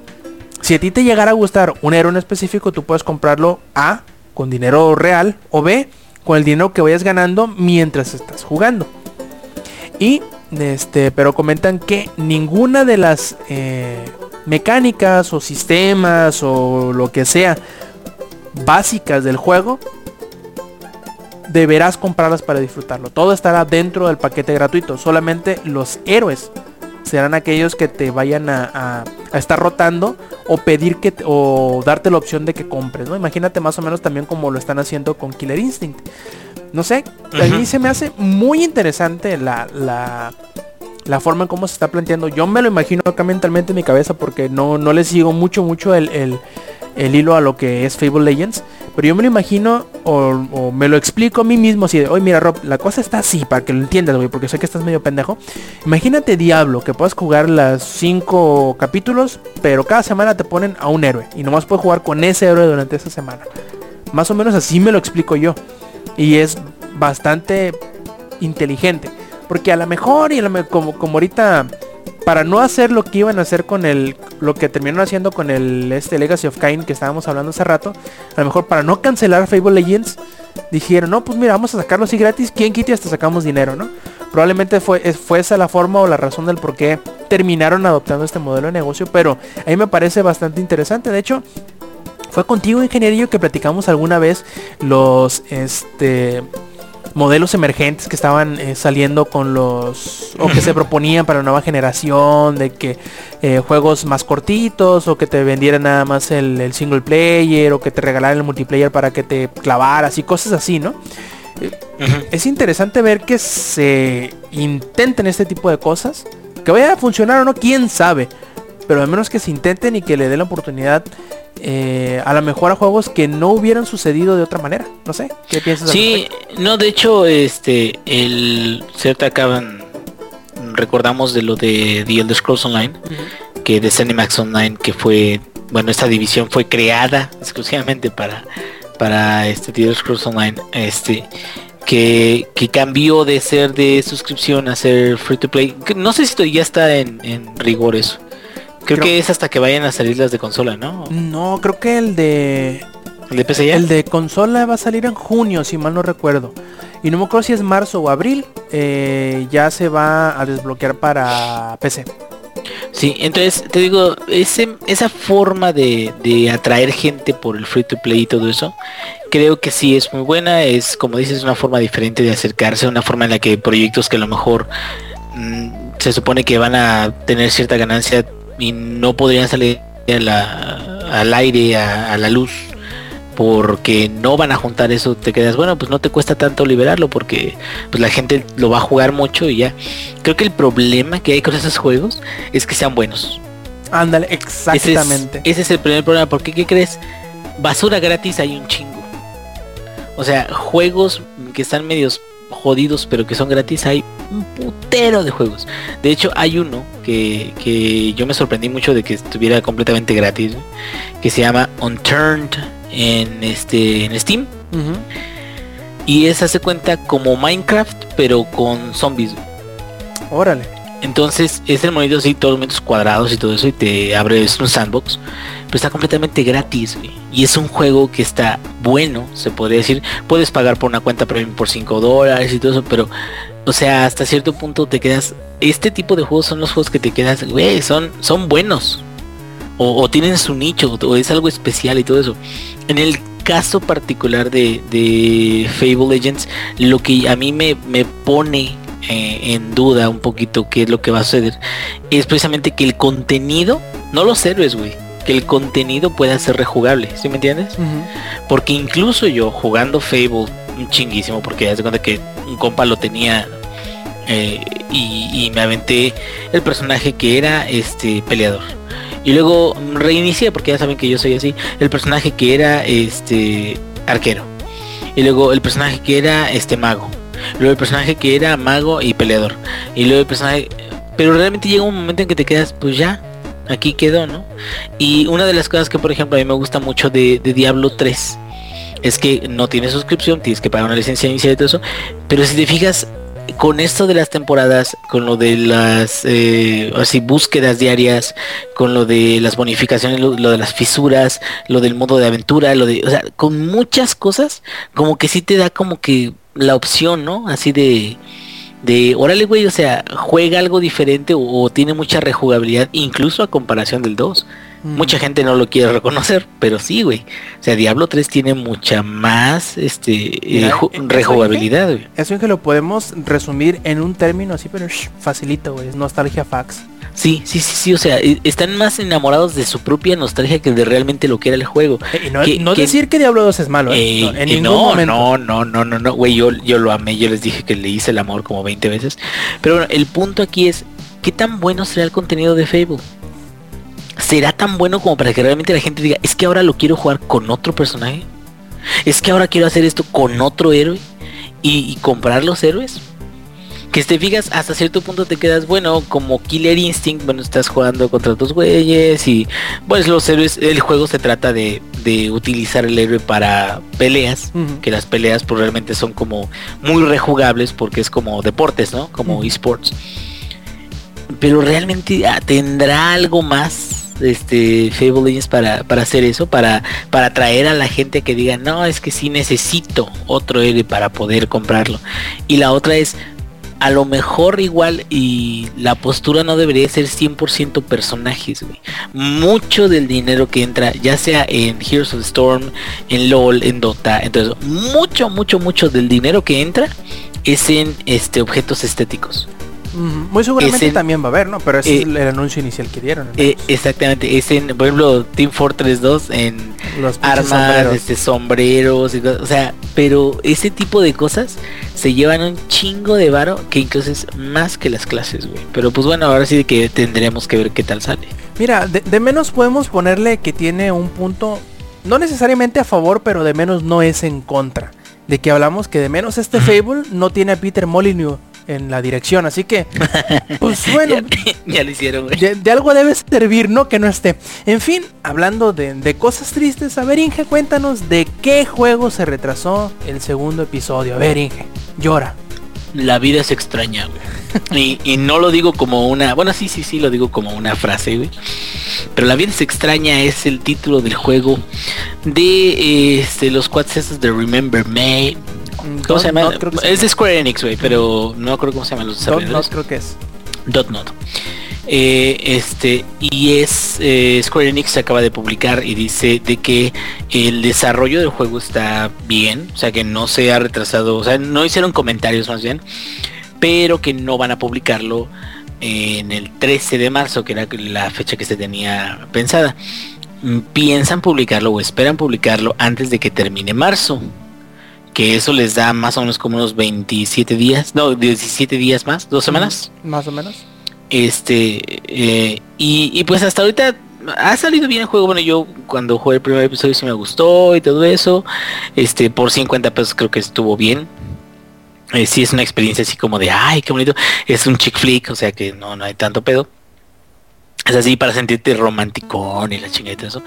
Si a ti te llegara a gustar un héroe en específico, tú puedes comprarlo A con dinero real o B con el dinero que vayas ganando mientras estás jugando. Y este, pero comentan que ninguna de las eh, mecánicas o sistemas o lo que sea básicas del juego deberás comprarlas para disfrutarlo. Todo estará dentro del paquete gratuito. Solamente los héroes serán aquellos que te vayan a, a- a estar rotando o pedir que te- o darte la opción de que compres, ¿no? Imagínate más o menos también como lo están haciendo con Killer Instinct. No sé, a mí se me hace muy interesante la, la, la forma en cómo se está planteando. Yo me lo imagino acá mentalmente en mi cabeza porque no, no le sigo mucho, mucho el, el- el hilo a lo que es Fable Legends. Pero yo me lo imagino o, me lo explico a mí mismo así de, oye mira Rob, la cosa está así para que lo entiendas, güey, porque sé que estás medio pendejo. Imagínate Diablo, que puedas jugar las cinco capítulos, pero cada semana te ponen a un héroe. Y nomás puedes jugar con ese héroe durante esa semana. Más o menos así me lo explico yo. Y es bastante inteligente. Porque a lo mejor, y como, como ahorita, para no hacer lo que iban a hacer con el, lo que terminaron haciendo con el este Legacy of Kain que estábamos hablando hace rato, a lo mejor para no cancelar Fable Legends, dijeron, no, pues mira, vamos a sacarlo así gratis, quien quite hasta sacamos dinero, ¿no? Probablemente fue, fue esa la forma o la razón del por qué terminaron adoptando este modelo de negocio, pero a mí me parece bastante interesante. De hecho, fue contigo, ingenierillo, que platicamos alguna vez los este modelos emergentes que estaban eh, saliendo con los o que se [LAUGHS] proponían para la nueva generación de que eh, juegos más cortitos o que te vendieran nada más el, el single player o que te regalaran el multiplayer para que te clavaras y cosas así, ¿no? Ujú. Es interesante ver que se intenten este tipo de cosas. Que vaya a funcionar o no, quién sabe. Pero al menos que se intenten y que le den la oportunidad eh, a lo mejor a juegos que no hubieran sucedido de otra manera. No sé, ¿qué piensas? Sí, no, de hecho, este, el cierto acaban, recordamos de lo de The Elder Scrolls Online, que de Cinemax Online, que fue, bueno, esta división fue creada exclusivamente para, para este The Elder Scrolls Online, este, que, que cambió de ser de suscripción a ser free to play. No sé si todavía está en, en rigor eso. Creo, Creo- que es hasta que vayan a salir las de consola, ¿no? No, creo que el de ¿El de PC ya? el de consola va a salir en junio, si mal no recuerdo. Y no me acuerdo si es marzo o abril. eh, ya se va a desbloquear para PC. Sí, entonces te digo, ese, esa forma de, de atraer gente por el free to play y todo eso, creo que sí es muy buena. Es como dices, una forma diferente de acercarse, una forma en la que proyectos que a lo mejor mm, se supone que van a tener cierta ganancia y no podrían salir a la- al aire, a, a la luz, porque no van a juntar eso, te quedas, bueno, pues no te cuesta tanto liberarlo porque pues la gente lo va a jugar mucho y ya. Creo que el problema que hay con esos juegos es que sean buenos. Ándale, Ese es- exactamente. Ese es, el primer problema, porque ¿qué crees? Basura gratis hay un chingo. O sea, juegos que están medios jodidos pero que son gratis hay un putero de juegos. De hecho hay uno que, que yo me sorprendí mucho de que estuviera completamente gratis, que se llama Unturned en este en Steam y es hace cuenta como Minecraft pero con zombies. Órale. Entonces es el monito así, todos los momentos cuadrados y todo eso y te abres un sandbox. Pero está completamente gratis, güey. Y es un juego que está bueno, se podría decir. Puedes pagar por una cuenta premium por 5 dólares y todo eso, pero... O sea, hasta cierto punto te quedas... Este tipo de juegos son los juegos que te quedas, güey, son, son buenos. O, o tienen su nicho, o es algo especial y todo eso. En el caso particular de, de Fable Legends, lo que a mí me, me pone eh, en duda un poquito qué es lo que va a suceder, es precisamente que el contenido, no los héroes, güey, que el contenido pueda ser rejugable, ¿sí me entiendes? Porque incluso yo jugando Fable chinguísimo, porque ya se cuenta que un compa lo tenía eh, y, me aventé el personaje que era este peleador. Y luego reinicié, porque ya saben que yo soy así, el personaje que era este arquero. Y luego el personaje que era este mago. Luego el personaje que era mago y peleador. Y luego el personaje... Pero realmente llega un momento en que te quedas, pues ya, aquí quedó, ¿no? Y una de las cosas que por ejemplo a mí me gusta mucho de, de Diablo 3 es que no tienes suscripción, tienes que pagar una licencia inicial y todo eso. Pero si te fijas, con esto de las temporadas, con lo de las eh, así, búsquedas diarias, con lo de las bonificaciones, lo, de las fisuras, lo del modo de aventura, lo de, o sea, con muchas cosas, como que sí te da como que la opción, ¿no? Así de de órale güey, o sea, juega algo diferente o, o tiene mucha rejugabilidad, incluso a comparación del 2. Mm. Mucha gente no lo quiere reconocer, pero sí, güey. O sea, Diablo 3 tiene mucha más este Mira, eh, ¿eso rejugabilidad, güey. Eso es que lo podemos resumir en un término así, pero shh, facilito, güey. Es nostalgia fax. Sí, sí, sí, sí, o sea, e- están más enamorados de su propia nostalgia que de realmente lo que era el juego. Eh, Y no, Que- no que- decir que Diablo 2 es malo, ¿eh? Eh, No, en eh, ningún no, momento. no, no, no, no, no, güey, yo, yo lo amé, yo les dije que le hice el amor como 20 veces. Pero bueno, el punto aquí es, ¿qué tan bueno será el contenido de Fable? ¿Será tan bueno como para que realmente la gente diga, es que ahora lo quiero jugar con otro personaje? ¿Es que ahora quiero hacer esto con otro héroe? ¿Y, y comprar los héroes? Que si te fijas, hasta cierto punto te quedas, bueno, como Killer Instinct, bueno, estás jugando contra tus güeyes y pues los héroes, el juego se trata de, de utilizar el héroe para peleas, que las peleas pues realmente son como muy rejugables porque es como deportes, ¿no? Como esports. Pero realmente ah, tendrá algo más este Fable Legends para, para hacer eso, para, para atraer a la gente que diga, no, es que sí necesito otro héroe para poder comprarlo. Y la otra es, a lo mejor igual y la postura no debería ser 100% personajes. Mucho del dinero que entra, ya sea en Heroes of the Storm, en LOL, en Dota, entonces mucho, mucho, mucho del dinero que entra es en este objetos estéticos. Muy seguramente en- también va a haber, ¿no? Pero ese eh, es el, el anuncio inicial que dieron. Eh, exactamente, es en, por ejemplo, Team Fortress 2 en los armas, sombreros. este, sombreros, y cosas, o sea, pero ese tipo de cosas se llevan un chingo de varo que incluso es más que las clases, güey. Pero pues bueno, ahora sí que tendremos que ver qué tal sale. Mira, de, de menos podemos ponerle que tiene un punto, no necesariamente a favor, pero de menos no es en contra. De que hablamos que de menos este Fable no tiene a Peter Molyneux en la dirección. Así que, [LAUGHS] pues bueno, ya, ya lo hicieron, güey. de, de algo debe servir, ¿no? Que no esté. En fin, hablando de, de cosas tristes, a ver Inge, cuéntanos de qué juego se retrasó el segundo episodio. A ver Inge, llora. La vida es extraña, güey. [LAUGHS] Y, y no lo digo como una, bueno, sí, sí, sí, lo digo como una frase, güey. Pero La vida es extraña es el título del juego de este, los cuates de Remember Me. ¿Cómo se llama? Not, creo que se es de Square Enix, güey, pero no creo cómo se llaman los desarrolladores. Creo que es. Dot Not. Eh, este, y es eh, Square Enix acaba de publicar y dice de que el desarrollo del juego está bien, o sea que no se ha retrasado, o sea, no hicieron comentarios más bien, pero que no van a publicarlo en el 13 de marzo, que era la fecha que se tenía pensada. Mm, Piensan publicarlo o esperan publicarlo antes de que termine marzo. Que eso les da más o menos como unos 27 días, no, 17 días más, dos semanas. Más o menos. Este, eh, y, y pues hasta ahorita ha salido bien el juego. Bueno, yo cuando jugué el primer episodio sí me gustó y todo eso. Este, por 50 pesos creo que estuvo bien. Eh, sí es una experiencia así como de, ay, qué bonito. Es un chick flick, o sea que no, no hay tanto pedo. Es así para sentirte romanticón y la chingada eso.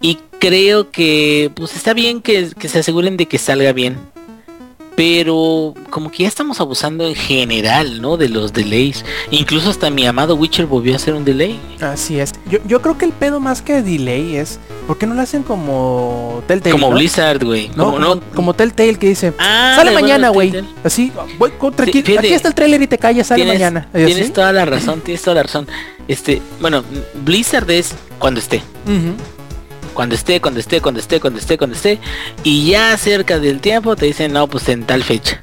Y creo que pues está bien que, que se aseguren de que salga bien. Pero como que ya estamos abusando en general, ¿no? De los delays. Incluso hasta mi amado Witcher volvió a hacer un delay. Así es. Yo, yo creo que el pedo más que delay es. ¿Por qué no lo hacen como Telltale? Como ¿no? Blizzard, güey. No, Como, no, como Telltale que dice. Ah, sale mañana, güey. Así, voy con tranquilo. fíjate. Aquí está el trailer y te callas, sale tienes, mañana. ¿Y tienes toda la razón, tienes toda la razón. Este, bueno, Blizzard es cuando esté. Cuando esté, cuando esté, cuando esté, cuando esté, cuando esté. Y ya cerca del tiempo te dicen, no, pues en tal fecha.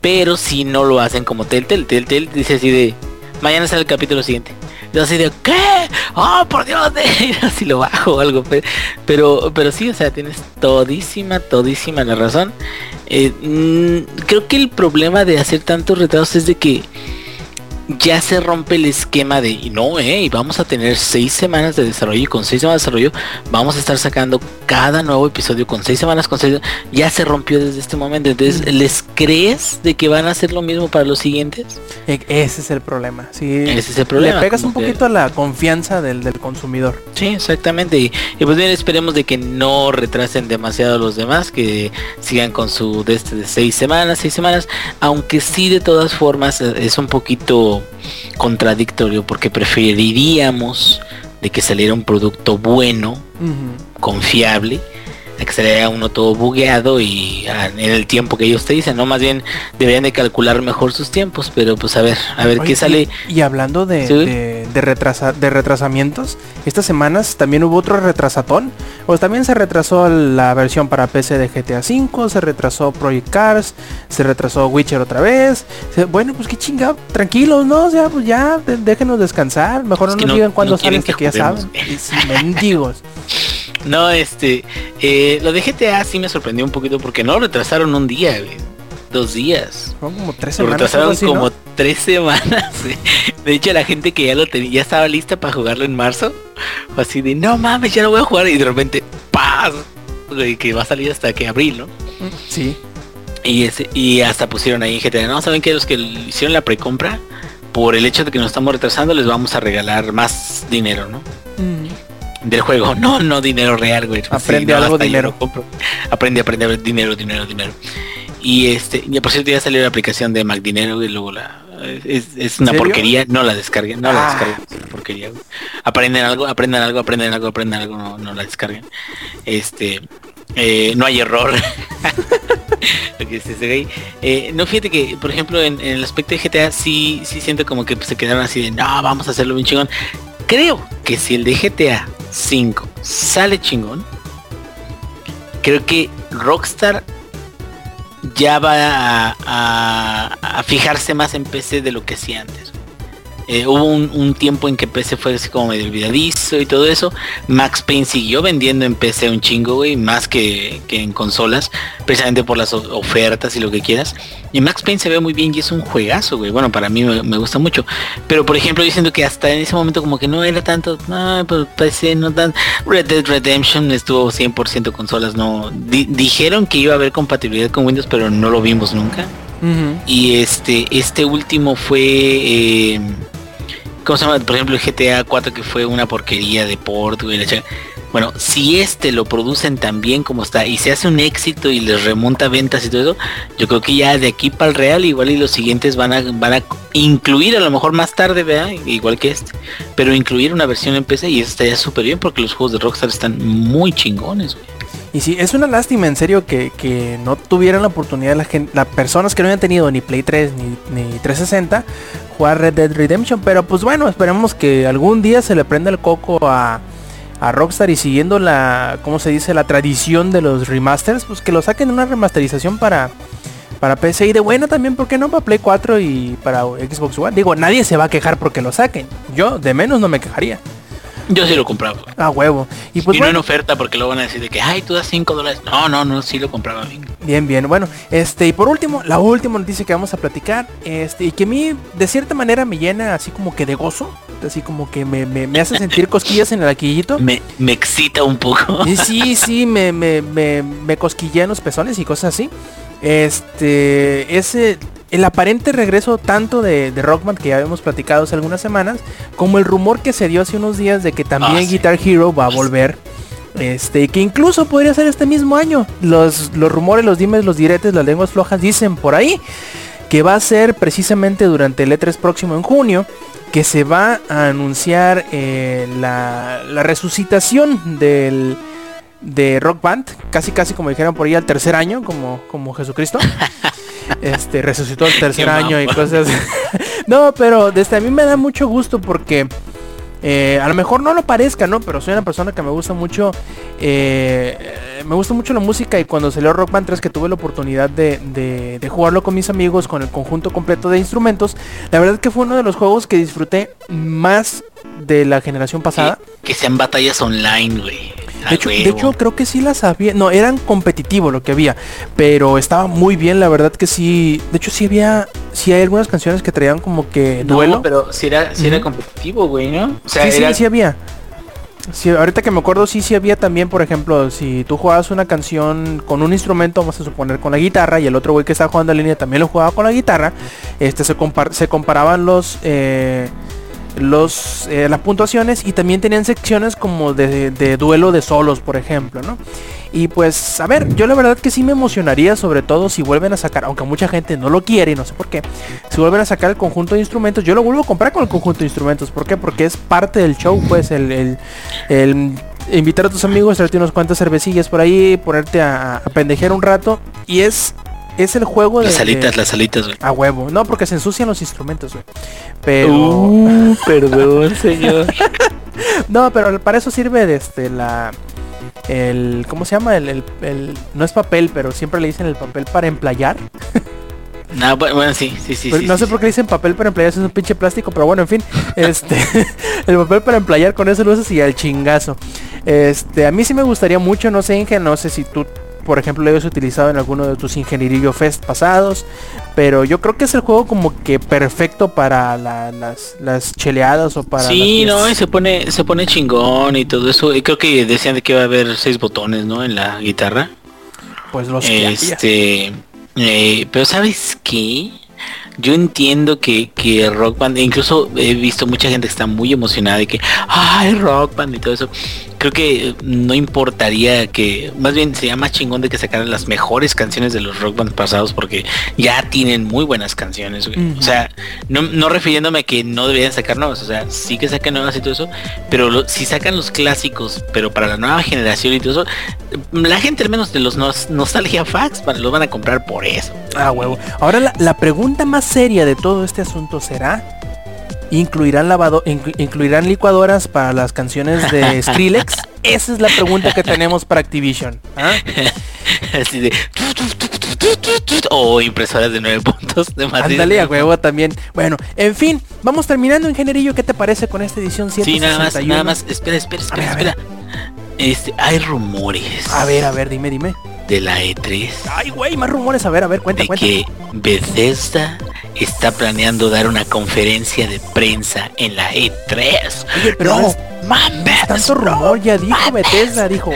Pero si no lo hacen como Telltale, Telltale dice así de, mañana sale el capítulo siguiente. Yo así de, ¿qué? ¡Oh, por Dios! [LAUGHS] De... Así lo bajo o algo. pe- Pero, pero sí, o sea, tienes todísima, todísima la razón. Eh, mm, creo que el problema de hacer tantos retrasos es de que ya se rompe el esquema de y no, eh, y vamos a tener seis semanas de desarrollo y con seis semanas de desarrollo vamos a estar sacando cada nuevo episodio con seis semanas con seis ya se rompió desde este momento entonces les crees de que van a hacer lo mismo para los siguientes E- Ese es el problema. Sí. ese es el problema Le pegas un que- poquito a la confianza del, del consumidor. Sí, exactamente. Y, y pues bien, esperemos de que no retrasen demasiado a los demás, que sigan con su de este de seis semanas, seis semanas, aunque sí de todas formas eh, es un poquito contradictorio porque preferiríamos de que saliera un producto bueno, confiable, a que uno todo bugueado y ah, en el tiempo que ellos te dicen, no más bien deberían de calcular mejor sus tiempos, pero pues a ver, a ver Oye, qué sale. Y, hablando de, Sí. de, de retrasa- de retrasamientos, estas semanas también hubo otro retrasatón. Pues también se retrasó la versión para PC de GTA V, se retrasó Project Cars, se retrasó Witcher otra vez. Se- bueno, pues qué chingado, tranquilos, ¿no? O sea, pues ya, de- déjenos descansar. Mejor Es no nos no- digan cuándo no sale quieren hasta que que ya saben. sí, mendigos. [LAUGHS] No, este, eh, lo de GTA sí me sorprendió un poquito porque no lo retrasaron un día, güey, dos días. Fueron como tres Lo semanas. retrasaron así, ¿no? como tres semanas. [LAUGHS] De hecho, la gente que ya lo tenía, ya estaba lista para jugarlo en marzo, fue así de, no mames, ya no voy a jugar y de repente, ¡paz! Güey, que va a salir hasta que abril, ¿no? Sí. Y, ese, y hasta pusieron ahí en GTA, no, ¿saben que Los que hicieron la precompra, por el hecho de que nos estamos retrasando, les vamos a regalar más dinero, ¿no? Mm. Del juego. No, no dinero real, güey. Aprende no, algo, hasta yo dinero. compro. Aprende, aprende dinero, dinero, dinero. Y este, y por cierto ya salió la aplicación de Mac Dinero y luego la es, es una ¿Serio? porquería, no la descarguen, no la Ah. descarguen, es una porquería. güey. Aprenden algo, aprendan algo, aprenden algo, aprendan algo, no, no la descarguen. Este eh, no hay error. [LAUGHS] Eh, no fíjate que, por ejemplo, en, en el aspecto de GTA sí, sí siento como que se quedaron así de no, vamos a hacerlo bien chingón. Creo que si el de GTA 5 sale chingón, creo que Rockstar ya va a, a- fijarse más en PC de lo que hacía antes. Eh, hubo un, un tiempo en que PC fue así como medio olvidadizo y todo eso. Max Payne siguió vendiendo en PC un chingo, güey, más que, que en consolas, precisamente por las ofertas y lo que quieras. Y Max Payne se ve muy bien y es un juegazo, güey. Bueno, para mí me, me gusta mucho. Pero por ejemplo, diciendo que hasta en ese momento como que no era tanto, no, pues PC no tan... Red Dead Redemption estuvo 100% consolas, no... di- dijeron que iba a haber compatibilidad con Windows, pero no lo vimos nunca. Y este, este último fue, eh, ¿cómo se llama? Por ejemplo, el GTA 4 que fue una porquería de port, güey, Bueno, si este lo producen tan bien como está y se hace un éxito y les remonta ventas y todo eso, yo creo que ya de aquí para el real igual y los siguientes van a, van a incluir a lo mejor más tarde, ¿verdad? Igual que este, pero incluir una versión en PC y eso estaría súper bien porque los juegos de Rockstar están muy chingones, güey. Y sí, es una lástima en serio que, no tuvieran la oportunidad la gen- las personas que no hayan tenido ni Play 3 ni, ni 360 jugar Red Dead Redemption. Pero pues bueno, esperemos que algún día se le prenda el coco a, a Rockstar y siguiendo la, ¿cómo se dice? La tradición de los remasters, pues que lo saquen una remasterización para, para PC y de bueno también, ¿por qué no? Para Play 4 y para Xbox One. Digo, nadie se va a quejar porque lo saquen. Yo de menos no me quejaría. Yo sí lo compraba. A huevo. Y pues y no en oferta porque luego van a decir de que, ay, tú das 5 dólares. No, no, no, sí lo compraba bien. bien, bien. Bueno, este, y por último, la última noticia que vamos a platicar, este, y que a mí de cierta manera me llena así como que de gozo, así como que me, me, me hace sentir [LAUGHS] cosquillas en el aquillito. Me, me excita un poco. Y sí, sí, me, me, me, me cosquillea en los pezones y cosas así. Este, ese, el aparente regreso tanto de, de Rockman que ya habíamos platicado hace algunas semanas, como el rumor que se dio hace unos días de que también Ah, sí. Guitar Hero va a volver. Este, y que incluso podría ser este mismo año. Los, los rumores, los dimes, los diretes, las lenguas flojas dicen por ahí que va a ser precisamente durante el E3 próximo en junio que se va a anunciar eh, la, la resucitación del de Rock Band, casi casi como dijeron por ahí al tercer año, como, como Jesucristo. [LAUGHS] Este resucitó el tercer año y cosas. [LAUGHS] no, pero desde a mí me da mucho gusto porque eh, a lo mejor no lo parezca, ¿no? Pero soy una persona que me gusta mucho. eh, eh, me gusta mucho la música y cuando salió Rock Band 3 que tuve la oportunidad de, de- de jugarlo con mis amigos, con el conjunto completo de instrumentos, la verdad que fue uno de los juegos que disfruté más de la generación pasada. Que, que sean batallas online, güey. De hecho, de huevo. hecho, creo que sí las había. No, eran competitivo lo que había. Pero estaba muy bien, la verdad que sí. De hecho, sí había. Sí hay algunas canciones que traían como que No, duelo. pero si era, si era competitivo, güey, ¿no? O sea, sí, sí, sí había. Sí, ahorita que me acuerdo, sí, sí había también, por ejemplo, si tú jugabas una canción con un instrumento, vamos a suponer con la guitarra, y el otro güey que estaba jugando en línea también lo jugaba con la guitarra, este se, compar- se comparaban los eh, los eh, las puntuaciones y también tenían secciones como de, de duelo de solos, por ejemplo, ¿no? Y pues, a ver, yo la verdad que sí me emocionaría, sobre todo si vuelven a sacar, aunque mucha gente no lo quiere y no sé por qué, si vuelven a sacar el conjunto de instrumentos, yo lo vuelvo a comprar con el conjunto de instrumentos. ¿Por qué? Porque es parte del show, pues, el, el- invitar a tus amigos, traerte unas cuantas cervecillas por ahí, ponerte a, a pendejear un rato. Y es, es el juego de... Las alitas, de- las alitas, güey. a huevo. No, porque se ensucian los instrumentos, güey. Pero... Uh, perdón, señor. [LAUGHS] No, pero para eso sirve de este la el ¿cómo se llama? El, el- el- no es papel, pero siempre le dicen el papel para emplayar. [LAUGHS] No, bu- bueno, sí, sí, sí. Sí, no sé sí. por qué le dicen papel para emplayar, eso es un pinche plástico, pero bueno, en fin, [LAUGHS] este el papel para emplayar con eso lo usas y al chingazo. Este, a mí sí me gustaría mucho, no sé, Inge, no sé si tú por ejemplo lo hayas utilizado en alguno de tus ingenierillo fest pasados, pero yo creo que es el juego como que perfecto para la- las, las cheleadas o para Sí, las no, y se pone, se pone chingón y todo eso. Y creo que decían de que iba a haber seis botones, ¿no? En la guitarra. pues los. Este, eh, pero sabes qué, yo entiendo que, que Rock Band, incluso he visto mucha gente que está muy emocionada y que, ay, Rock Band y todo eso. Creo que no importaría que, más bien sería más chingón de que sacaran las mejores canciones de los Rock Band pasados porque ya tienen muy buenas canciones, güey. O sea, no, no refiriéndome a que no deberían sacar nuevas, o sea, sí que saquen nuevas y todo eso, pero lo- si sacan los clásicos, pero para la nueva generación y todo eso, la gente al menos de los nos- nostalgia facts los van a comprar por eso. Ah, huevo. Ahora la, la pregunta más seria de todo este asunto será ¿Incluirán lavado, inclu- incluirán licuadoras para las canciones de [LAUGHS] Skrillex? Esa es la pregunta que tenemos para Activision. ¿ah? [LAUGHS] Así de o impresoras de 9 puntos de matriz. Ándale a huevo también. Bueno, en fin, vamos terminando ingenierillo. ¿Qué te parece con esta edición Sí, 161? nada más, nada más, espera, espera, A ver, espera, a ver. espera. Este, hay rumores A ver, a ver, dime, dime. De la E3 Ay, güey, más rumores. A ver, a ver, cuenta, de cuenta. que Bethesda está planeando dar una conferencia de prensa en la E3. Oye, pero no mames, Tanto rumor, ya dijo Bethesda, dijo.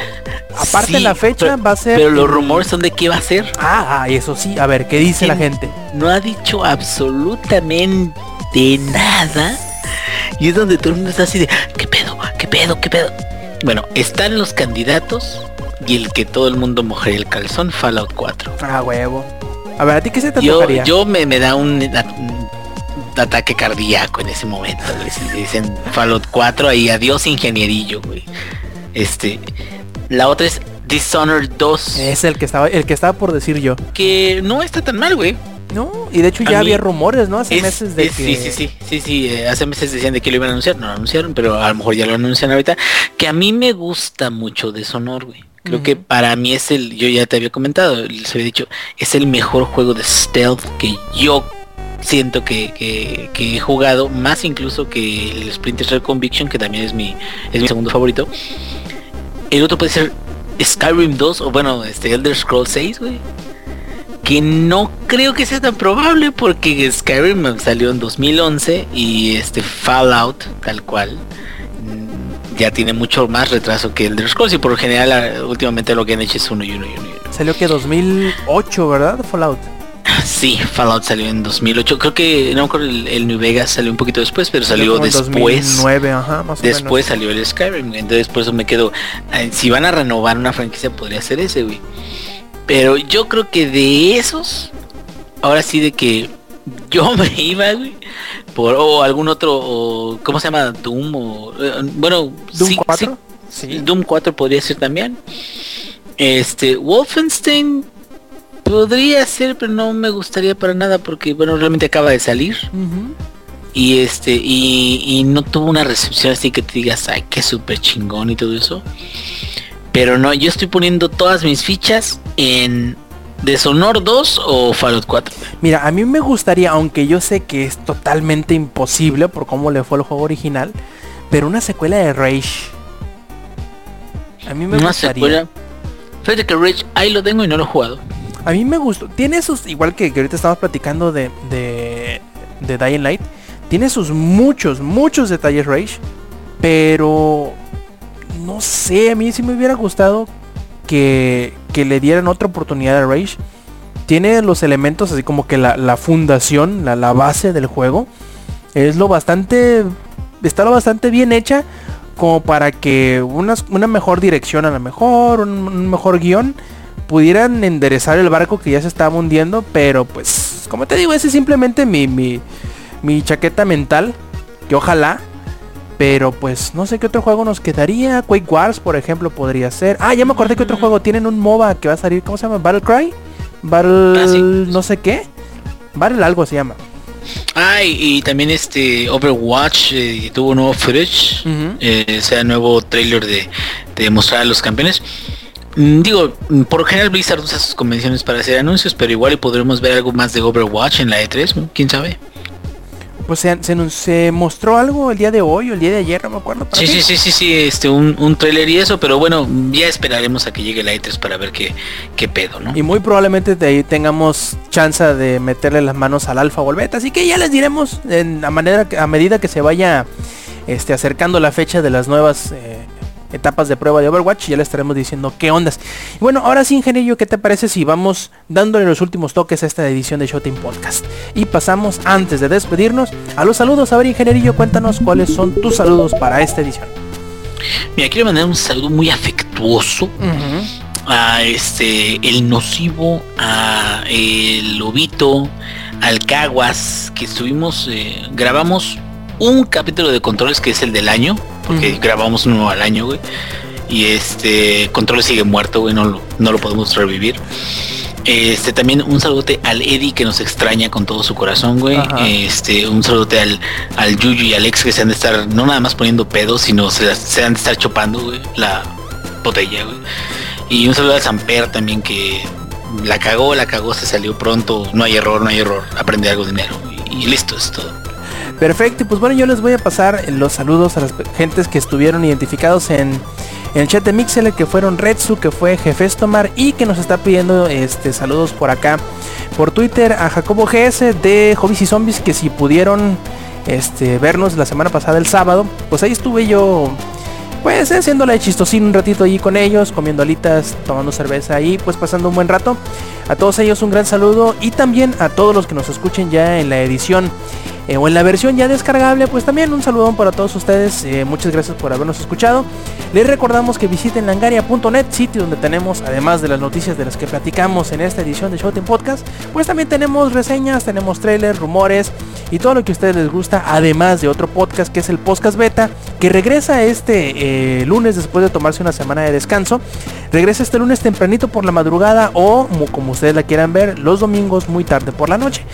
Aparte Sí, la fecha pero- va a ser... Pero los rumores son de qué va a ser. Ah, ah, eso sí. A ver, ¿qué dice la gente? no ha dicho absolutamente nada. Y es donde todo el mundo está así de, ¿qué pedo? ¿Qué pedo? ¿Qué pedo? Bueno, están los candidatos y el que todo el mundo mojaría el calzón, Fallout 4. Ah, huevo. A ver, ¿a ti qué se te Yo, tocaría? yo me, me da un, un ataque cardíaco en ese momento, güey. Si dicen Fallout 4, ahí adiós ingenierillo, güey. Este, la otra es Dishonored 2. Es el que estaba, el que estaba por decir yo. que no está tan mal, güey. No, y de hecho ya había rumores, ¿no? Hace Es- meses de es- que... Sí, sí, sí, sí, sí, eh, hace meses decían de que lo iban a anunciar, no lo anunciaron, pero a lo mejor ya lo anuncian ahorita, que a mí me gusta mucho de Sonor, güey. Creo Ujú. que para mí es el, yo ya te había comentado, les había dicho, es el mejor juego de stealth que yo siento que, que- que he jugado, más incluso que el Splinter Cell Conviction, que también es mi, es mi segundo favorito. El otro puede ser Skyrim 2 o bueno, este Elder Scrolls 6, güey. Que no creo que sea tan probable porque Skyrim salió en 2011 y este Fallout tal cual ya tiene mucho más retraso que Elder Scrolls y por lo general ah, últimamente lo que han hecho es uno y uno y uno y uno. Salió que 2008, ¿verdad? Fallout. Sí, Fallout salió en 2008. Creo que no creo el, el New Vegas salió un poquito después, pero salió después. 2009, ajá, más o Después menos. salió el Skyrim, entonces por eso me quedo. Si van a renovar una franquicia podría ser ese, güey. Pero yo creo que de esos, ahora sí de que yo [LAUGHS] me iba, güey, por o algún otro, o, ¿cómo se llama? Doom o eh, bueno, Doom sí, 4. sí. Doom 4 podría ser también. Este, Wolfenstein podría ser, pero no me gustaría para nada porque bueno, realmente acaba de salir y este y, y no tuvo una recepción así que te digas ay qué súper chingón y todo eso pero no yo estoy poniendo todas mis fichas en Deshonor 2 o Fallout 4 Mira, a mí me gustaría, aunque yo sé que es totalmente imposible por cómo le fue el juego original, pero una secuela de Rage. A mí me una gustaría. secuela fíjate que Rage ahí lo tengo y no lo he jugado A mí me gustó. Tiene sus, igual que, que ahorita estamos platicando de, de, de Dying Light, tiene sus muchos, muchos detalles Rage, pero no sé, a mí sí me hubiera gustado que, que le dieran otra oportunidad a Rage. Tiene los elementos así como que la, la fundación, la, la base del juego. Es lo bastante, está lo bastante bien hecha como para que una, una mejor dirección a lo mejor, un, mejor guion pudieran enderezar el barco que ya se estaba hundiendo, pero pues, como te digo, ese es simplemente mi, mi, mi chaqueta mental, que ojalá, pero pues no sé qué otro juego nos quedaría, Quake Wars por ejemplo podría ser, ah ya me acordé que otro juego tienen un MOBA que va a salir, ¿cómo se llama? Battle Cry, Battle Ah, sí. no sé qué, Battle algo se llama. Ay, y también este Overwatch eh, tuvo un nuevo footage, eh, sea nuevo trailer de, de mostrar a los campeones. Mm, Digo, mm, por lo general Blizzard usa sus convenciones para hacer anuncios, pero igual y podremos ver algo más de Overwatch en la E3, ¿no? quién sabe. Pues se, se, se mostró algo el día de hoy o el día de ayer, no me acuerdo. ¿para Sí, qué? sí, sí, sí, sí, este, un, un trailer y eso, pero bueno, ya esperaremos a que llegue la E3 para ver qué, qué pedo, ¿no? Y muy probablemente de ahí tengamos chance de meterle las manos al alfa o al beta. Así que ya les diremos en, a, manera, a medida que se vaya este, acercando la fecha de las nuevas eh, etapas de prueba de Overwatch. Ya les estaremos diciendo qué ondas. Y bueno, ahora sí, ingeniero, ¿qué te parece si vamos dándole los últimos toques a esta edición de Shooting Podcast? Y pasamos, antes de despedirnos, a los saludos. A ver, ingenierillo, cuéntanos cuáles son tus saludos para esta edición. Mira, quiero mandar un saludo muy afectuoso a este el nocivo, a el lobito, al caguas, que estuvimos, eh, grabamos un capítulo de controles que es el del año, porque grabamos uno al año, güey. Y este controles sigue muerto, güey, no lo, no lo podemos revivir. Este también un saludote al Eddie que nos extraña con todo su corazón, güey. Ajá. Este, un saludote al, al Yuyu y Alex que se han de estar no nada más poniendo pedos, sino se, se han de estar chupando, güey, la botella, güey. Y un saludo al Samper también que la cagó, la cagó, se salió pronto, no hay error, no hay error, aprende algo de dinero. Y, y listo, es todo. Perfecto, pues bueno, yo les voy a pasar los saludos a las gentes que estuvieron identificados en, el chat de Mixel, que fueron Redsu, que fue Jefestomar y que nos está pidiendo este saludos por acá por Twitter a Jacobo GS de Hobbies y Zombies, que si pudieron este vernos la semana pasada el sábado, pues ahí estuve yo pues haciéndole chistosín un ratito allí con ellos, comiendo alitas, tomando cerveza y pues pasando un buen rato. A todos ellos un gran saludo y también a todos los que nos escuchen ya en la edición eh, o en la versión ya descargable, pues también un saludón para todos ustedes. eh, muchas gracias por habernos escuchado. Les recordamos que visiten langaria.net, sitio donde tenemos, además de las noticias de las que platicamos en esta edición de Showtime Podcast, pues también tenemos reseñas, tenemos trailers, rumores y todo lo que a ustedes les gusta, además de otro podcast que es el Podcast Beta, que regresa este eh, lunes después de tomarse una semana de descanso. Regresa este lunes tempranito por la madrugada o como, ustedes la quieran ver, los domingos muy tarde por la noche.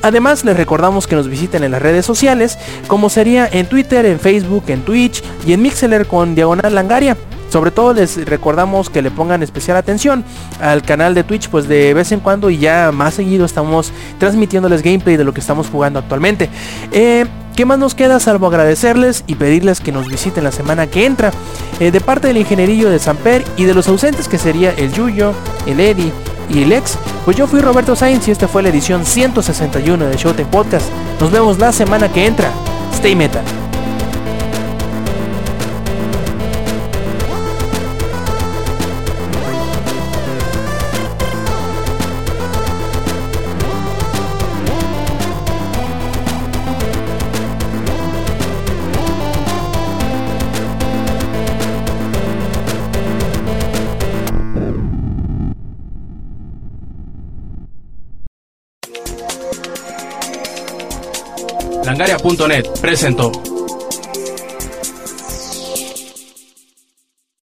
Además les recordamos que nos visiten en las redes sociales, como sería en Twitter, en Facebook, en Twitch y en Mixeler con Diagonal Langaria. Sobre todo les recordamos que le pongan especial atención al canal de Twitch, pues de vez en cuando y ya más seguido estamos transmitiéndoles gameplay de lo que estamos jugando actualmente. Eh, ¿Qué más nos queda salvo agradecerles y pedirles que nos visiten la semana que entra? Eh, de parte del ingenierillo de Samper y de los ausentes que sería el Yuyo, el Eddie y el Ex, pues yo fui Roberto Sainz y esta fue la edición 161 de Showtime Podcast. Nos vemos la semana que entra. Stay Metal. Langaria.net presentó